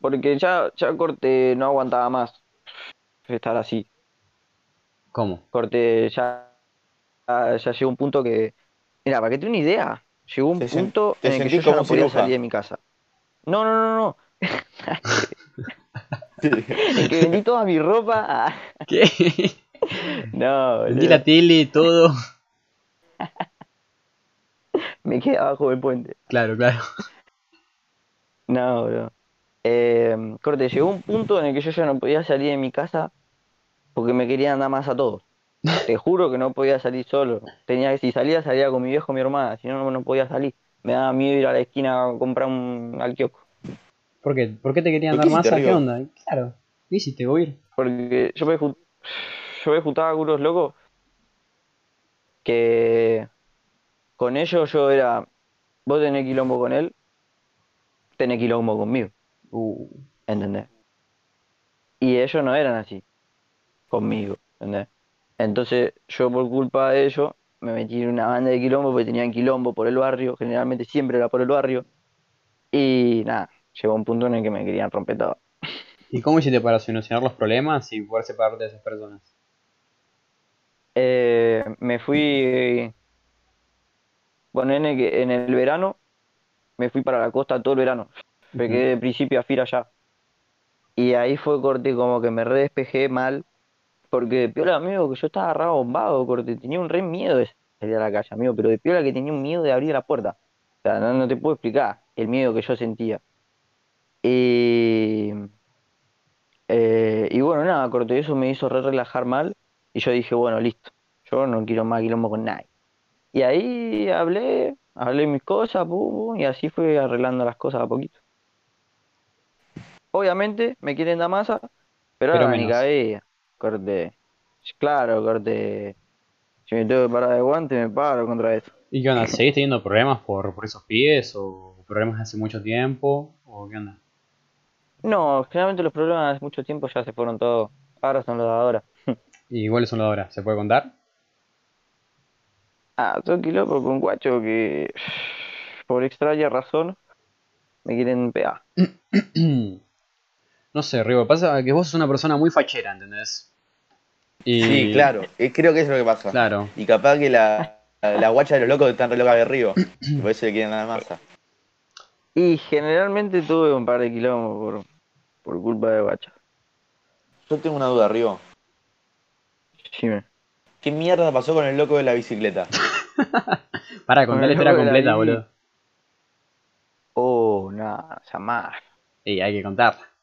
porque ya, ya corte no aguantaba más estar así. ¿Cómo? Corte ya, ya, ya llegó un punto que. Mira, para que te una idea, llegó un punto en el que yo ya no como podía ciruja. salir de mi casa. No, no, no, no. Que vendí toda mi ropa. ah, ¿Qué? No, Vendí la tele, todo. Me quedé abajo del puente. Claro, claro. No, bro. Eh, corte, llegó un punto en el que yo ya no podía salir de mi casa porque me querían dar más a todos. Te juro que no podía salir solo. Tenía que, si salía, salía con mi viejo mi hermana, si no, no, no podía salir. Me daba miedo ir a la esquina a comprar un al kiosco. ¿Por qué? ¿Por qué te querían ¿Pero dar más? ¿A qué onda? Claro. ¿Qué hiciste, Goir? Porque yo me, yo me juntaba con unos locos que con ellos yo era, vos tenés quilombo con él, tenés quilombo conmigo, Uh, ¿entendés? Y ellos no eran así conmigo, ¿entendés? Entonces yo por culpa de ellos me metí en una banda de quilombo porque tenían quilombo por el barrio, generalmente siempre era por el barrio. Y nada, llegó un punto en el que me querían romper todo. ¿Y cómo hiciste para solucionar los problemas y poder separarte de esas personas? Eh, me fui, ponele que en el verano, me fui para la costa todo el verano. Me quedé de principio a fin allá. Y ahí fue corte como que me re despejé mal. Porque de piola, amigo, que yo estaba agarrado bombado, corte. Tenía un re miedo de salir a la calle, amigo. Pero de piola que tenía un miedo de abrir la puerta. O sea, no, te puedo explicar el miedo que yo sentía. Y, eh, y bueno, nada, corte, eso me hizo re relajar mal. Y yo dije, bueno, listo. Yo no quiero más quilombo con nadie. Y ahí hablé, hablé mis cosas, pum, y así fue arreglando las cosas a poquito. Obviamente me quieren dar masa, pero Pero ahora ni cabía. Corte. Claro, corte. Si me tengo que parar de guante, me paro contra eso. ¿Y qué onda? ¿Seguís teniendo problemas por, por esos pies? ¿O problemas de hace mucho tiempo? ¿O qué onda? No, generalmente los problemas de hace mucho tiempo ya se fueron todos. Ahora son los de ahora. ¿Y cuáles son los de ahora? ¿Se puede contar? Ah, tengo quilombo con guacho que por extraña razón me quieren pegar. no sé, Rigo, pasa que vos sos una persona muy fachera, ¿entendés? Y... Sí, claro. eh, creo que eso es lo que pasa. Claro. Y capaz que la, la guacha de los locos están re locas de Río. Y por eso le quieren dar masa. Y generalmente tuve un par de quilombos por, por culpa de guacho. Yo tengo una duda, Río. Dime. ¿Qué mierda pasó con el loco de la bicicleta? Para contar la historia la completa, boludo. Oh, nada, jamás. Y hay que contarla.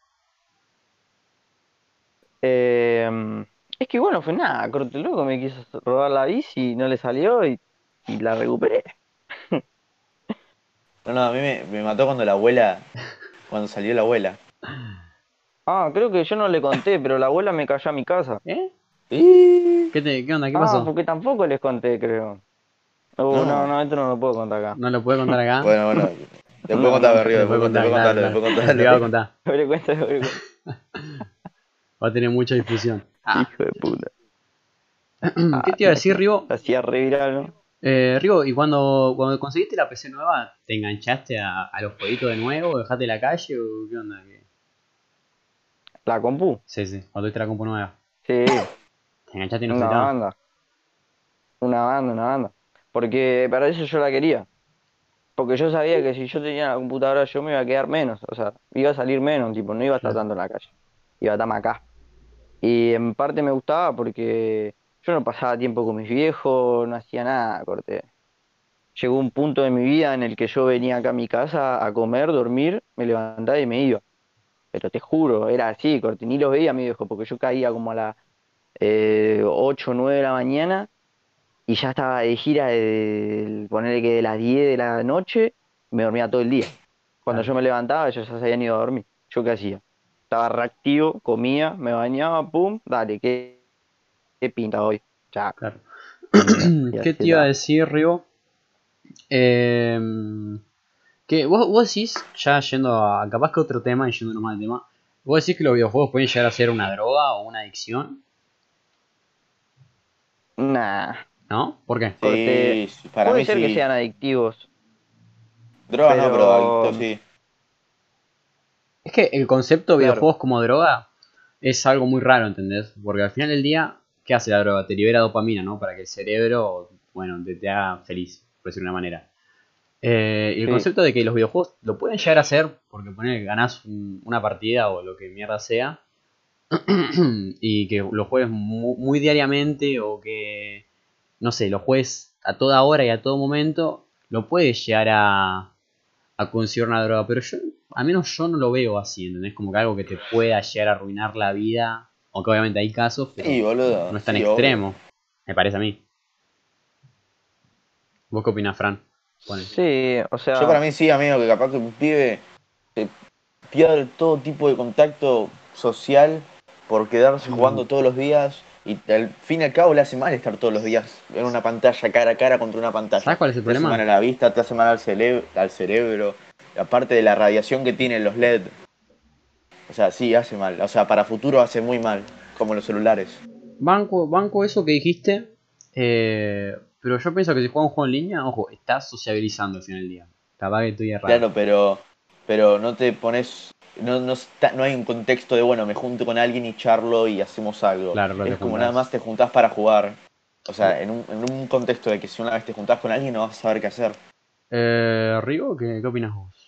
Eh, es que bueno, fue nada, corte loco, me quiso robar la bici, no le salió y, y la recuperé. No, no, a mí me, me mató cuando la abuela. Cuando salió la abuela. Ah, creo que yo no le conté, pero la abuela me cayó a mi casa. ¿Eh? Y... ¿Qué, te, ¿Qué onda? ¿Qué ah, pasó? porque tampoco les conté, creo. Oh, No. no, no, esto no lo puedo contar acá. ¿No lo puede contar acá? Bueno, bueno. Después Después contar, claro, después claro. contame. En privado contá. Doble cuenta, doble cuenta. Va a tener mucha difusión. Ah, Hijo de puta. ¿Qué te iba a decir, Rigo? Hacía re viral, ¿no? Eh, Rigo, ¿y cuando, cuando conseguiste la PC nueva, te enganchaste a, a los jueguitos de nuevo? ¿Dejaste la calle o qué onda? ¿Qué? La compu. Sí, sí, cuando tuviste la compu nueva. Sí, Te enganchaste y no una banda. Una banda, una banda. Porque para eso yo la quería. Porque yo sabía que si yo tenía la computadora yo me iba a quedar menos. O sea, iba a salir menos, tipo, no iba a estar Claro. tanto en la calle. Iba a estar más acá. Y en parte me gustaba porque yo no pasaba tiempo con mis viejos, no hacía nada, corte. Llegó un punto de mi vida en el que yo venía acá a mi casa a comer, dormir, me levantaba y me iba. Pero te juro, era así, corte, ni los veía a mi viejo, porque yo caía como a las eh, 8 o 9 de la mañana y ya estaba de gira de ponerle que de las 10 de la noche me dormía todo el día. Cuando yo me levantaba, ellos ya se habían ido a dormir. ¿Yo qué hacía? Estaba reactivo, comía, me bañaba, pum, dale, ¿qué, qué pinta hoy? Ya. Claro. ¿Qué te iba a decir, Rigo? Eh, que vos, vos decís, ya yendo a capaz que otro tema y yendo más al tema, vos decís que los videojuegos pueden llegar a ser una droga o una adicción, Nah. ¿no? ¿Por qué? Sí, sí, para Puede mí ser que sean adictivos. Drogas no, pero- pero adictos sí. Es que el concepto de Claro. videojuegos como droga es algo muy raro, ¿entendés? Porque al final del día, ¿qué hace la droga? Te libera dopamina, ¿no? Para que el cerebro, bueno, te, te haga feliz, por decirlo de una manera. Eh, y el Sí. concepto de que los videojuegos lo pueden llegar a hacer, porque poner ganás un- una partida o lo que mierda sea, y que lo juegues mu- muy, diariamente o que, no sé, lo juegues a toda hora y a todo momento, lo puedes llegar a, a considerar una droga. Pero yo, al menos yo no lo veo así, ¿entendés? Como que algo que te pueda llegar a arruinar la vida, aunque obviamente hay casos, pero Sí, boludo. no es tan sí, obvio. extremo, me parece a mí. ¿Vos qué opinás, Fran? Sí, o sea, Yo para mí sí, amigo, que capaz que un pibe se pierde todo tipo de contacto social por quedarse Mm. jugando todos los días y al fin y al cabo le hace mal estar todos los días en una pantalla cara a cara contra una pantalla. ¿Sabes cuál es el Te hace problema? mal a la vista, te hace mal al cerebro, aparte de la radiación que tienen los LED. O sea, sí, hace mal. O sea, para futuro hace muy mal, como los celulares. Banco, banco eso que dijiste. eh, pero yo pienso que si juegas un juego en línea, ojo, estás sociabilizando al final del día. Capaz que estoy errado. Claro, pero, pero no te pones. No, no, está- no hay un contexto de, bueno, me junto con alguien y charlo y hacemos algo. Claro, es como juntás. nada más te juntás para jugar. O sea, en un, en un contexto de que si una vez te juntás con alguien no vas a saber qué hacer. Eh, Rigo, ¿qué, ¿qué opinas vos?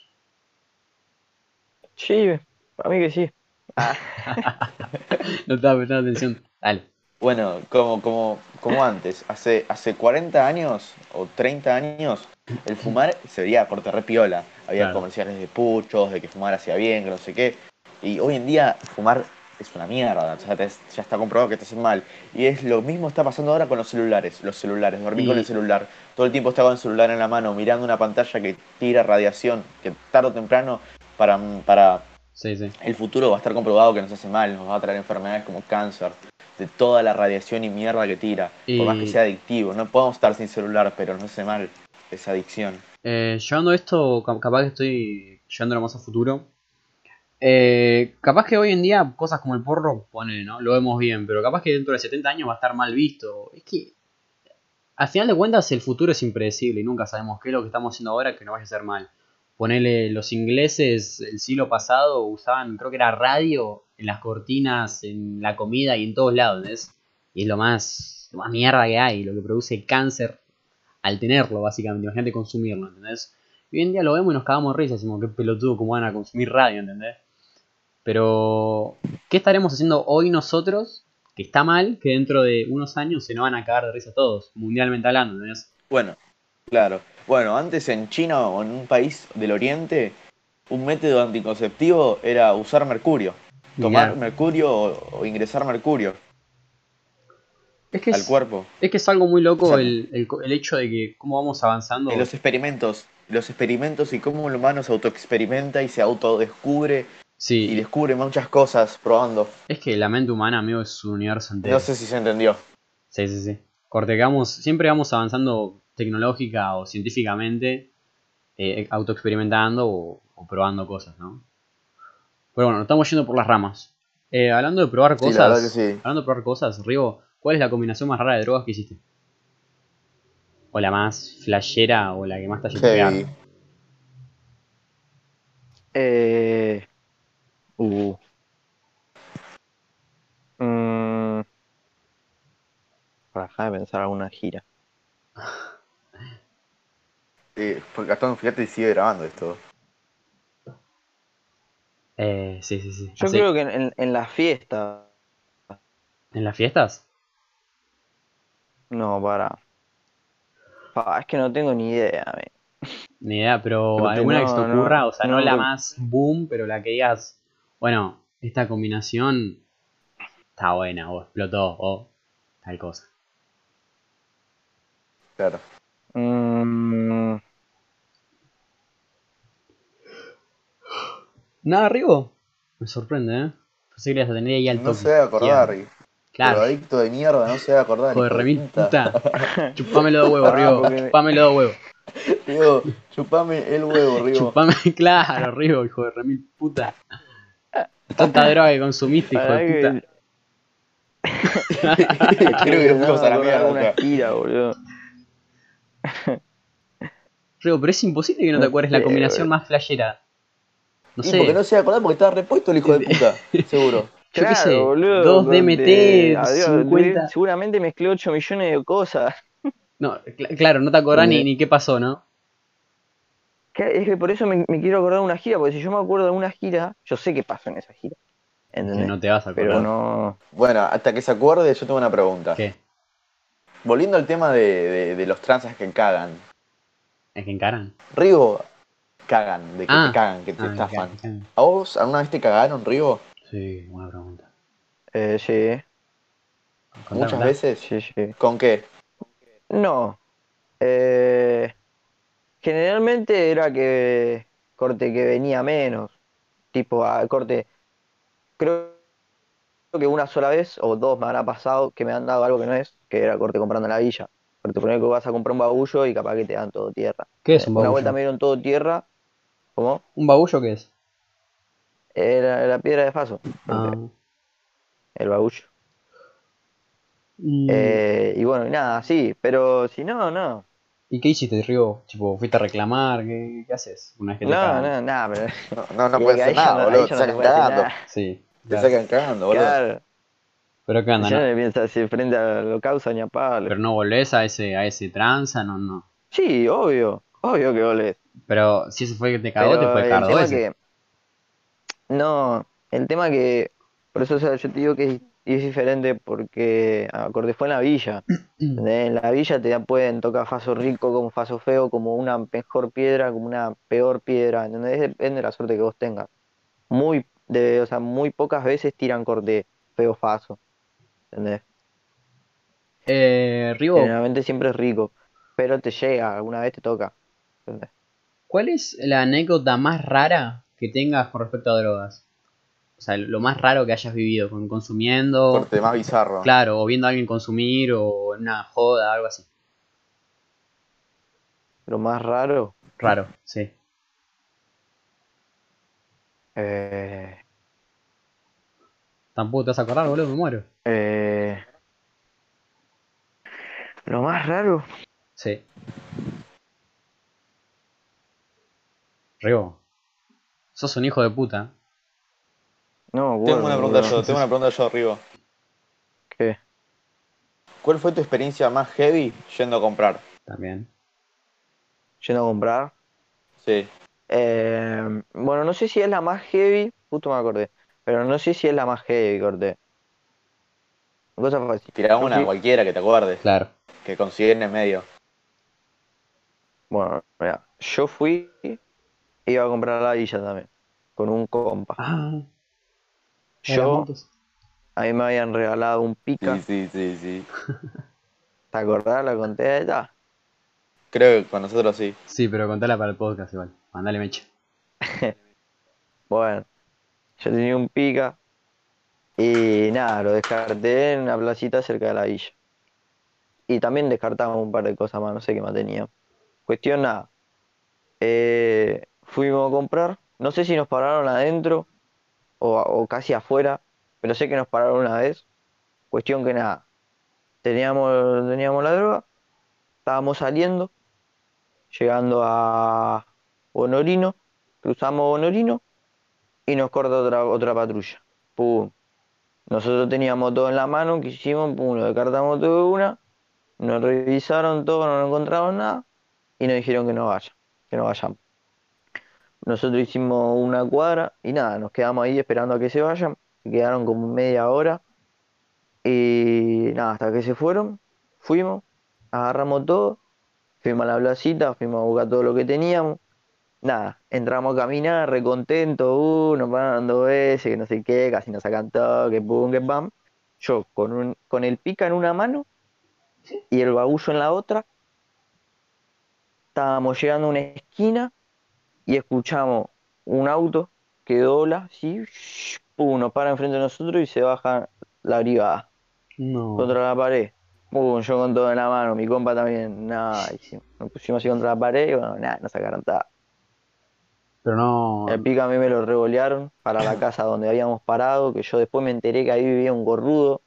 Sí, para mí que sí. No estaba prestando atención. Dale. Bueno, como, como, como antes, hace, hace 40 años o 30 años, el fumar se veía corte repiola. Había Claro. comerciales de puchos, de que fumar hacía bien, que no sé qué. Y hoy en día fumar es una mierda, o sea, te- ya está comprobado que te hace mal. Y es lo mismo está pasando ahora con los celulares, los celulares, dormir Y- con el celular. Todo el tiempo está con el celular en la mano, mirando una pantalla que tira radiación, que tarde o temprano para, para Sí, sí. el futuro va a estar comprobado que nos hace mal, nos va a traer enfermedades como cáncer, de toda la radiación y mierda que tira, por más que sea adictivo. No podemos estar sin celular, pero nos hace mal esa adicción. Eh, llevando esto, ca- capaz que estoy llevándolo más a futuro. Eh, capaz que hoy en día cosas como el porro, pone, ¿no? Lo vemos bien, pero capaz que dentro de 70 años va a estar mal visto. Es que, al final de cuentas, el futuro es impredecible y nunca sabemos qué es lo que estamos haciendo ahora que no vaya a ser mal. Ponele, los ingleses el siglo pasado usaban, creo que era radio en las cortinas, en la comida y en todos lados, ¿entendés? Y es lo más, lo más mierda que hay, lo que produce cáncer al tenerlo, básicamente. Imagínate consumirlo, ¿entendés? Y hoy en día lo vemos y nos cagamos de risa, decimos, qué pelotudo, cómo van a consumir radio, ¿entendés? Pero, ¿qué estaremos haciendo hoy nosotros? Que está mal, que dentro de unos años se nos van a cagar de risa todos, mundialmente hablando, ¿entendés? Bueno, claro. Bueno, antes en China o en un país del Oriente, un método anticonceptivo era usar mercurio. Tomar Mirá. mercurio o, o ingresar mercurio Es que al es, cuerpo. es que es algo muy loco O sea, el, el, el hecho de que cómo vamos avanzando. En los experimentos, los experimentos y cómo el humano se autoexperimenta y se autodescubre y Sí, descubre muchas cosas probando. es que la mente humana, amigo, es un universo entero. No sé si se entendió. Sí, sí, sí. Corte, que vamos, siempre vamos avanzando tecnológica o científicamente, eh, autoexperimentando o, o probando cosas, ¿no? Pero bueno, nos estamos yendo por las ramas. Eh, hablando de probar Sí, cosas, la verdad que sí. hablando de probar cosas, Rigo, ¿cuál es la combinación más rara de drogas que hiciste? O la más flashera o la que más te haya pegado. Heavy. Eh... Uh. Mm. Para dejar de pensar alguna gira. Eh, porque Gastón, fíjate, sigue grabando esto. Eh, sí, sí, sí. Yo Así, creo que en, en, en la fiesta. ¿En las fiestas? No, para. Pa, es que no tengo ni idea. men. Ni idea, pero alguna que se te no, ocurra, o sea, no, no, la más boom, pero la que digas, bueno, esta combinación está buena, o explotó, o tal cosa. Claro. Mm, Nada, Rigo. Me sorprende, ¿eh? Pensé que ibas a tener ahí al No toque. se debe acordar. Y- Claro, Pero adicto de mierda, no se debe acordar. hijo de hijo remil puta. Chupame los dos huevos, Ah, Rigo. los dos huevos. Digo, chupame el huevo, Rigo. Chupame, claro, Rigo, hijo de remil puta. Tanta droga que consumiste, hijo de puta. que- Creo que nos no, fuimos a la mierda. de una gira, boludo. Rigo, pero es imposible que no te No acuerdes la combinación más flashera. No Y sé. porque no se acordar porque estaba repuesto el hijo de puta. Seguro. Yo qué sé, boludo, DMT, de- adiós, 50. de- Seguramente mezclé 8 millones de cosas. No, cl- claro, no te acordás ni, ni qué pasó, ¿no? Que- Es que por eso me, me quiero acordar de una gira, porque si yo me acuerdo de una gira, yo sé qué pasó en esa gira. ¿Entendés? no te vas a acordar. Pero no. Bueno, hasta que se acuerde, yo tengo una pregunta. ¿Qué? Volviendo al tema de, de- de los transas que cagan. ¿Es que encaran? Rigo, cagan, de que Ah. te cagan, que te Ah, estafan. ¿A vos alguna vez te cagaron, Rigo? Sí, buena pregunta. Eh, sí, Muchas veces. sí, sí. ¿Con qué? No. Eh, generalmente era que corte que venía menos. Tipo, a corte. Creo que una sola vez o dos me habrá pasado que me han dado algo que no es, que era corte comprando en la villa. Porque poner que vas a comprar un bagullo y capaz que te dan todo tierra. ¿Qué es un Una bagullo? vuelta me dieron todo tierra. ¿Cómo? ¿Un bagullo qué es? Era la piedra de faso. Ah. El bagullo. Mm, Eh, y bueno, y nada, sí, pero si no, no. ¿Y qué hiciste, Río? Tipo, ¿fuiste a reclamar? ¿Qué, qué haces? Una vez que te No, cagan. no, nada, pero. No, no, no y puede ahí hacer nada, no- boludo. Te no sacan cagando. Sí, Te sacan cagando, boludo. Claro. Pero qué onda, Yo ¿no? no le pienso así frente a lo causa ni a palo. Pero no volvés a ese, a ese tranza, no, no. Sí, obvio, obvio que volvés. Pero si ese fue el que te cagó, te puede el que. No, el tema que. Por eso o sea, yo te digo que es, diferente porque acorde fue en la villa. ¿entendés? En la villa te pueden tocar faso rico como faso feo, como una mejor piedra, como una peor piedra. ¿entendés? Depende de la suerte que vos tengas. Muy, de, o sea, muy pocas veces tiran corte feo faso. ¿Entendés? Eh, Río, Generalmente siempre es rico, pero te llega, alguna vez te toca. ¿Cuál es la anécdota más rara que tengas con respecto a drogas? O sea, lo más raro que hayas vivido, con consumiendo, Corte más bizarro. claro, o viendo a alguien consumir, o en una joda, algo así. Lo más raro, Raro, sí. eh, Tampoco te vas a acordar, boludo, me muero. eh, lo más raro, Sí. Sos un hijo de puta. no me Tengo una pregunta yo, tengo una pregunta yo, Rigo. ¿Qué? ¿Cuál fue tu experiencia más heavy yendo a comprar? También. Yendo a comprar. Sí. Eh, bueno, no sé si es la más heavy, justo me acordé, pero no sé si es la más heavy, corté. Cosa fácil. Tirá una fui- cualquiera que te acuerdes, Claro. que consideren en medio. Bueno, mira, yo fui, iba a comprar a la villa también, con un compa. Ah, ¿de las Yo, a mí me habían regalado un pica, Sí, sí, sí, sí. ¿te acordás? La conté ya. Creo que con nosotros sí. Sí, pero contala para el podcast igual. Mandale mecha. Bueno, yo tenía un pica y nada, lo descarté en una placita cerca de la villa. Y también descartamos un par de cosas más, no sé qué más tenía. Cuestión nada. eh, fuimos a comprar, no sé si nos pararon adentro o, casi afuera, pero sé que nos pararon una vez. Cuestión que nada, teníamos, teníamos la droga, estábamos saliendo, llegando a Honorino, cruzamos Honorino y nos corta otra, otra patrulla. Pum. Nosotros teníamos todo en la mano, que hicimos? Pum, lo descartamos todo de una, nos revisaron todo, no encontraron nada y nos dijeron que no vaya, que no vayamos. Nosotros hicimos una cuadra y nada, nos quedamos ahí esperando a que se vayan, quedaron como media hora. Y nada, hasta que se fueron, fuimos, agarramos todo, fuimos a la placita, fuimos a buscar todo lo que teníamos. Nada, entramos a caminar, recontentos, uh, nos pararon dos veces, que no sé qué, casi nos sacan todo, que pum, que pam. Yo con un, con el pica en una mano y el bagullo en la otra, estábamos llegando a una esquina y escuchamos un auto que dobla, así, pum, nos para enfrente de nosotros y se baja la brigada No. contra la pared. Pum, yo con todo en la mano, mi compa también, nada, hicimos- nos pusimos así contra la pared y bueno, nada, nos sacaron todo. Pero no. El pica a mí me lo revolearon para la casa donde habíamos parado, que yo después me enteré que ahí vivía un gorrudo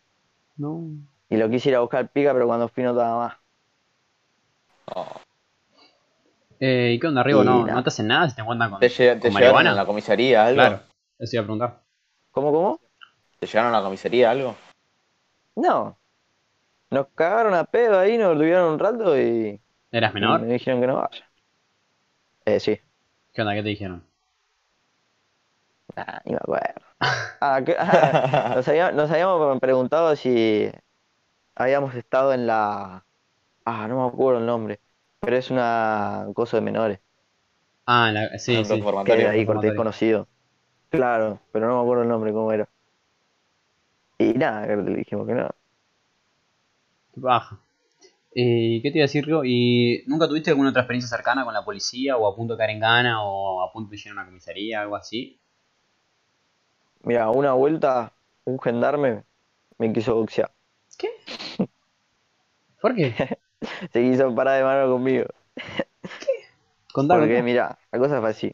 No. y lo quise ir a buscar pica, pero cuando fui no estaba más. No. Eh, ¿Y qué onda, Rigo? Y ¿No, no te hacen nada si te encuentran con, ¿Te, con llegaron marihuana? a la comisaría algo? Claro, eso iba a preguntar. ¿Cómo, cómo? ¿Te llegaron a la comisaría algo? No. Nos cagaron a pedo ahí, nos tuvieron un rato y, ¿Eras y menor? me dijeron que no vaya. Eh, sí. ¿Qué onda? ¿Qué te dijeron? Nah, ni me acuerdo. Ah, que- ah, nos habíamos preguntado si habíamos estado en la... Ah, no me acuerdo el nombre, pero es una cosa de menores. Ah, la- sí, sí. que era ahí corte desconocido. Claro, pero no me acuerdo el nombre, cómo era. Y nada, le dijimos que no. Qué baja. Eh, ¿Qué te iba a decir, Rigo? ¿Y nunca tuviste alguna otra experiencia cercana con la policía o a punto de caer en gana o a punto de llegar a una comisaría, algo así? Mira, una vuelta, un gendarme me quiso boxear. ¿Qué? ¿Por qué? Se quiso parar de mano conmigo. Contá, Porque mira, la cosa fue así.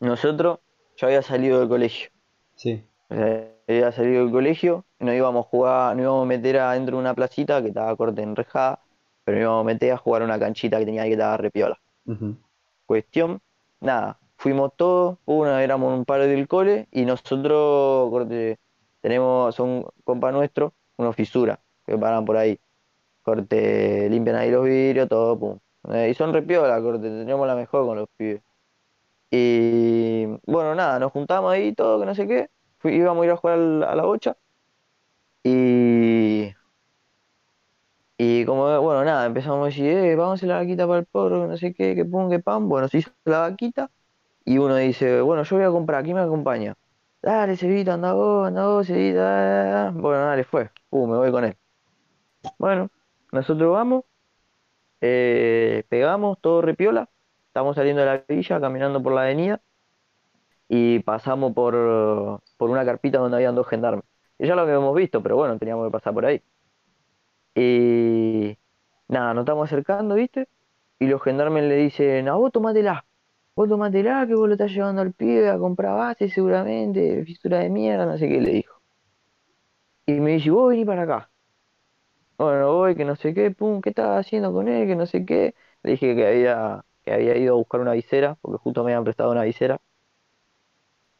Nosotros, yo había salido del colegio. Sí. O sea, había salido del colegio, y nos íbamos a jugar, nos íbamos a meter adentro de una placita que estaba corta enrejada, pero nos íbamos a meter a jugar a una canchita que tenía ahí que estaba repiola. Ujú. Cuestión, nada, fuimos todos, uno éramos un par del cole, y nosotros, corte, tenemos, son compas nuestros, unos fisuras que paran por ahí. Corte, limpian ahí los vidrios, todo, pum. Eh, y son repiola, corte, tenemos la mejor con los pibes. Y bueno, nada, nos juntamos ahí todo, que no sé qué. Íbamos a ir a jugar a la bocha. Y. Y como, bueno, nada, empezamos a decir, eh, vamos a hacer la vaquita para el porro, que no sé qué, que pum, que pam. Bueno, se hizo la vaquita. Y uno dice, bueno, yo voy a comprar, ¿quién me acompaña? Dale, Cevita, anda vos, anda vos, Cevita. da, da, da". Bueno, dale, fue. Pum, me voy con él. Bueno, nosotros vamos, eh, pegamos, todo repiola. Estamos saliendo de la villa, caminando por la avenida y pasamos por, por una carpita donde habían dos gendarmes. Y ya lo habíamos visto, pero bueno, teníamos que pasar por ahí. Y nada, nos estamos acercando, ¿viste? Y los gendarmes le dicen, a vos tomátela, vos tomátela, que vos lo estás llevando al pibe a comprar base seguramente, fisura de mierda, no sé qué, le dijo. Y me dice, vos vení para acá. Bueno, voy, que no sé qué, pum, ¿qué estás haciendo con él? Que no sé qué. Le dije que había, que había ido a buscar una visera, porque justo me habían prestado una visera.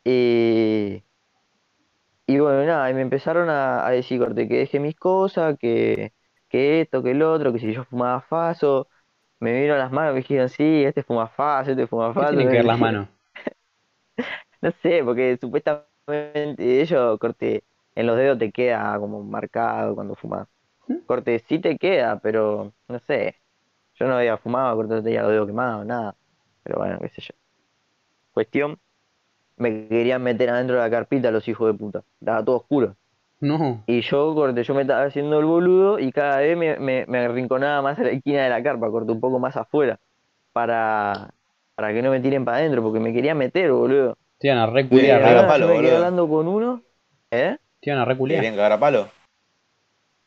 Y, y bueno, nada, y me empezaron a, a decir, corte, que deje mis cosas, que, que esto, que el otro, que si yo fumaba faso. Me vieron las manos y me dijeron, sí, este fuma faso, este fuma ¿Qué faso. tienen que ver las manos? No sé, porque supuestamente ellos, corte, en los dedos te queda como marcado cuando fumas. Corte, sí te queda, pero no sé. Yo no había fumado, corte, no tenía los dedos quemados, nada. Pero bueno, qué sé yo. Cuestión, me querían meter adentro de la carpita los hijos de puta. Estaba todo oscuro. No. Y yo, corte, yo me estaba haciendo el boludo y cada vez me, me, me arrinconaba más a la esquina de la carpa, corte, un poco más afuera. Para, para que no me tiren para adentro, porque me querían meter, boludo. Te iban a reculear, cagar a Ahora palo, yo me quedé boludo. hablando con uno. ¿Eh? Te iban a ¿Te reculear. cagar a palo?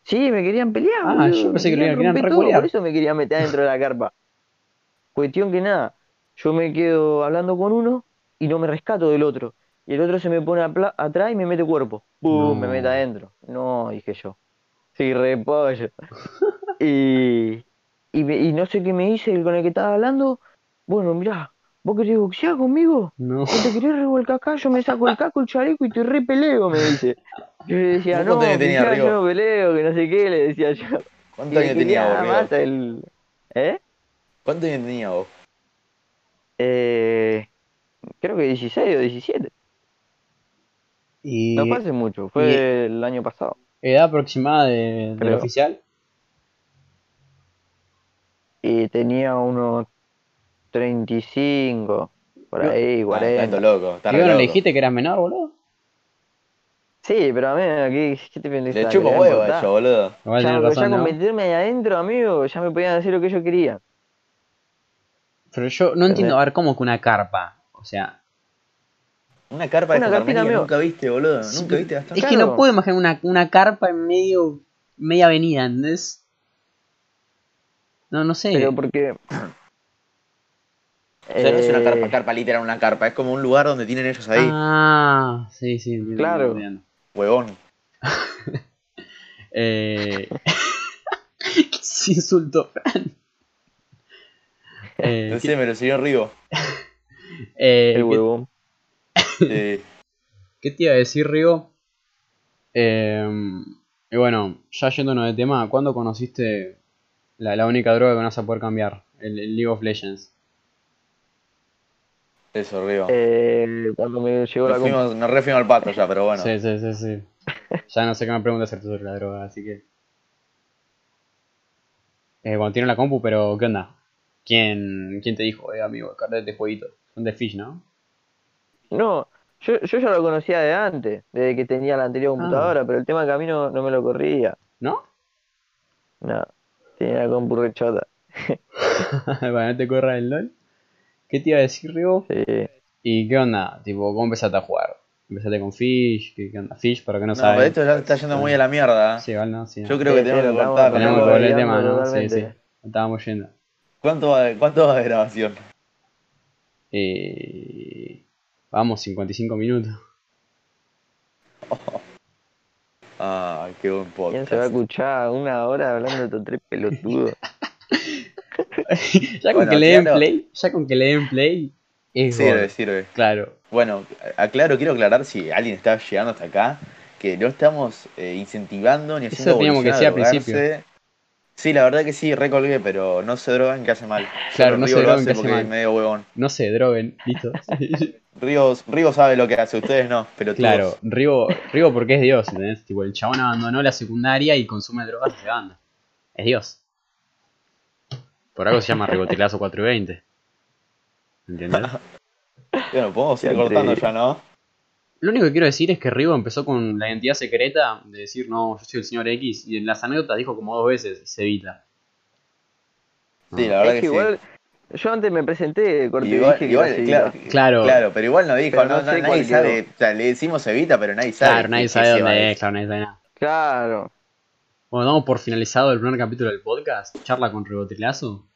Sí, me querían pelear, Ah, boludo, yo me pensé que lo querían reculear. por eso me querían meter adentro de la carpa. Cuestión que nada, yo me quedo hablando con uno y no me rescato del otro. Y el otro se me pone atrás y me mete cuerpo. ¡Pum! Me mete adentro. No, dije yo. Sí, repollo. y, y, me- y no sé qué me dice el con el que estaba hablando. Bueno, mirá, ¿vos querés boxear conmigo? No. ¿Vos te querés revolcar acá? Yo me saco el casco, el chaleco y te repeleo, me dice. Yo le decía, ¿Vos no, fijá, Rigo? yo no peleo, que no sé qué, le decía yo. ¿Cuántos años tenías vos, más el... ¿Eh? ¿Cuántos años tenías vos? Eh, creo que 16 o 17. Y No fue hace mucho, fue el año pasado. edad aproximada de- del oficial. Y tenía unos 35, por ahí, Ah, 40. tanto loco, ¿Y bueno, le dijiste que eras menor, boludo? Sí, pero a mí, ¿qué, qué te pensás? Le que chupo huevo a ellos, boludo. Igual Ya, tenés ya razón, con ¿no? meterme ahí adentro, amigo, ya me podían hacer lo que yo quería. Pero yo no entiendo, a ver, ¿cómo que una carpa? O sea, Una carpa de Una carpita, amigo. nunca viste, boludo. Nunca viste Gastón. es que Claro. no puedo imaginar una, una carpa en medio, media avenida, ¿entendés? No, no sé. Pero porque... O sea, no es una eh, carpa, carpa literal, una carpa. Es como un lugar donde tienen ellos ahí. Ah, sí, sí, entiendo, Claro. entiendo. Huevón. Eh... ¿Qué es insulto, Fran? Eh, No sé, me lo siguió Rigo. eh, El ¿qué- huevón. Eh, ¿Qué te iba a decir, Rigo? Eh, y bueno, ya yéndonos de tema, ¿cuándo conociste la, la única droga que no vas a poder cambiar? El, el League of Legends. Eso, Rigo. Eh, cuando me llegó la nos, fuimos, nos re fuimos al pato ya, pero bueno. Sí, sí, sí, sí. Ya no sé qué me preguntas hacerte sobre la droga, así que. Eh, cuando tiene la compu, pero ¿qué onda? ¿Quién, quién te dijo, eh, amigo, cargate este jueguito? Son de Fish, ¿no? No, yo, yo ya lo conocía de antes, desde que tenía la anterior Ah. computadora, pero el tema que a mí no, no me lo corría. ¿No? No, tenía la compu rechota. Para no te corra el LOL. ¿Qué te iba a decir, Rigo? Sí. ¿Y qué onda? Tipo, ¿cómo empezaste a jugar? Empezaste con Fish, ¿qué, qué onda? Fish, para que no, No, sabe. pero esto ya está yendo muy a la mierda. Sí, igual no, sí. Yo creo que Sí, tenemos sí, que cortar. Tenemos que volver el tema, ¿no? Sí, totalmente. sí. Estábamos yendo. ¿Cuánto va, ¿Cuánto va de grabación? Eh, vamos, 55 minutos. Ah, qué buen ¿Quién se va a podcast. escuchar una hora hablando de estos tres pelotudos? ya con Bueno, que le den claro. play, ya con que le den play, es Sirve, gol. sirve. Claro. Bueno, aclaro, quiero aclarar si alguien está llegando hasta acá, que no estamos eh, incentivando ni Eso haciendo teníamos que decir al drogarse. Sí, la verdad que sí, recolgué, pero no se drogan que hace mal. Claro, no se droguen que hace mal. medio huevón. No se droguen, listo. Rigo, Rigo sabe lo que hace, ustedes no, pero claro, Rigo, Rigo porque es Dios, ¿entendés? Tipo, el chabón abandonó la secundaria y consume drogas desde banda. Es Dios. Por algo se llama Rigotilazo 420. ¿Entiendes? Bueno, podemos ir Qué cortando ya, ¿no? Lo único que quiero decir es que Rigo empezó con la identidad secreta de decir, no, yo soy el señor X, y en las anécdotas dijo como dos veces, se evita. Sí, la verdad es que, que igual, yo antes me presenté, corte, sí. Igual, dije que igual, era claro. Claro. claro, pero igual no dijo, no, no sé nadie sabe, o sea, le decimos Evita, pero nadie sabe. Claro, nadie sabe dónde es, claro, nadie sabe nada. Claro. Bueno, damos por finalizado el primer capítulo del podcast, charla con Rigotilazo.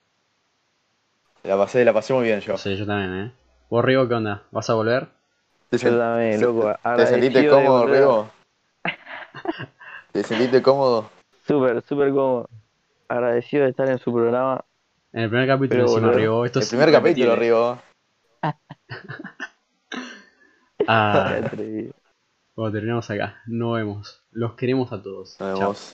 La pasé, la pasé muy bien yo. Sí, yo también, ¿eh? ¿Vos, Rigo, qué onda? ¿Vas a volver? ¿Te, Yo también, loco, ¿Te sentiste cómodo. Rigo? ¿Te sentiste cómodo? Súper, súper cómodo. Agradecido de estar en su programa. En el primer capítulo Pero encima. Rigo. Esto El es primer capítulo. Rigo. Ah, bueno, terminamos acá. Nos vemos. Los queremos a todos. Nos Chao. vemos.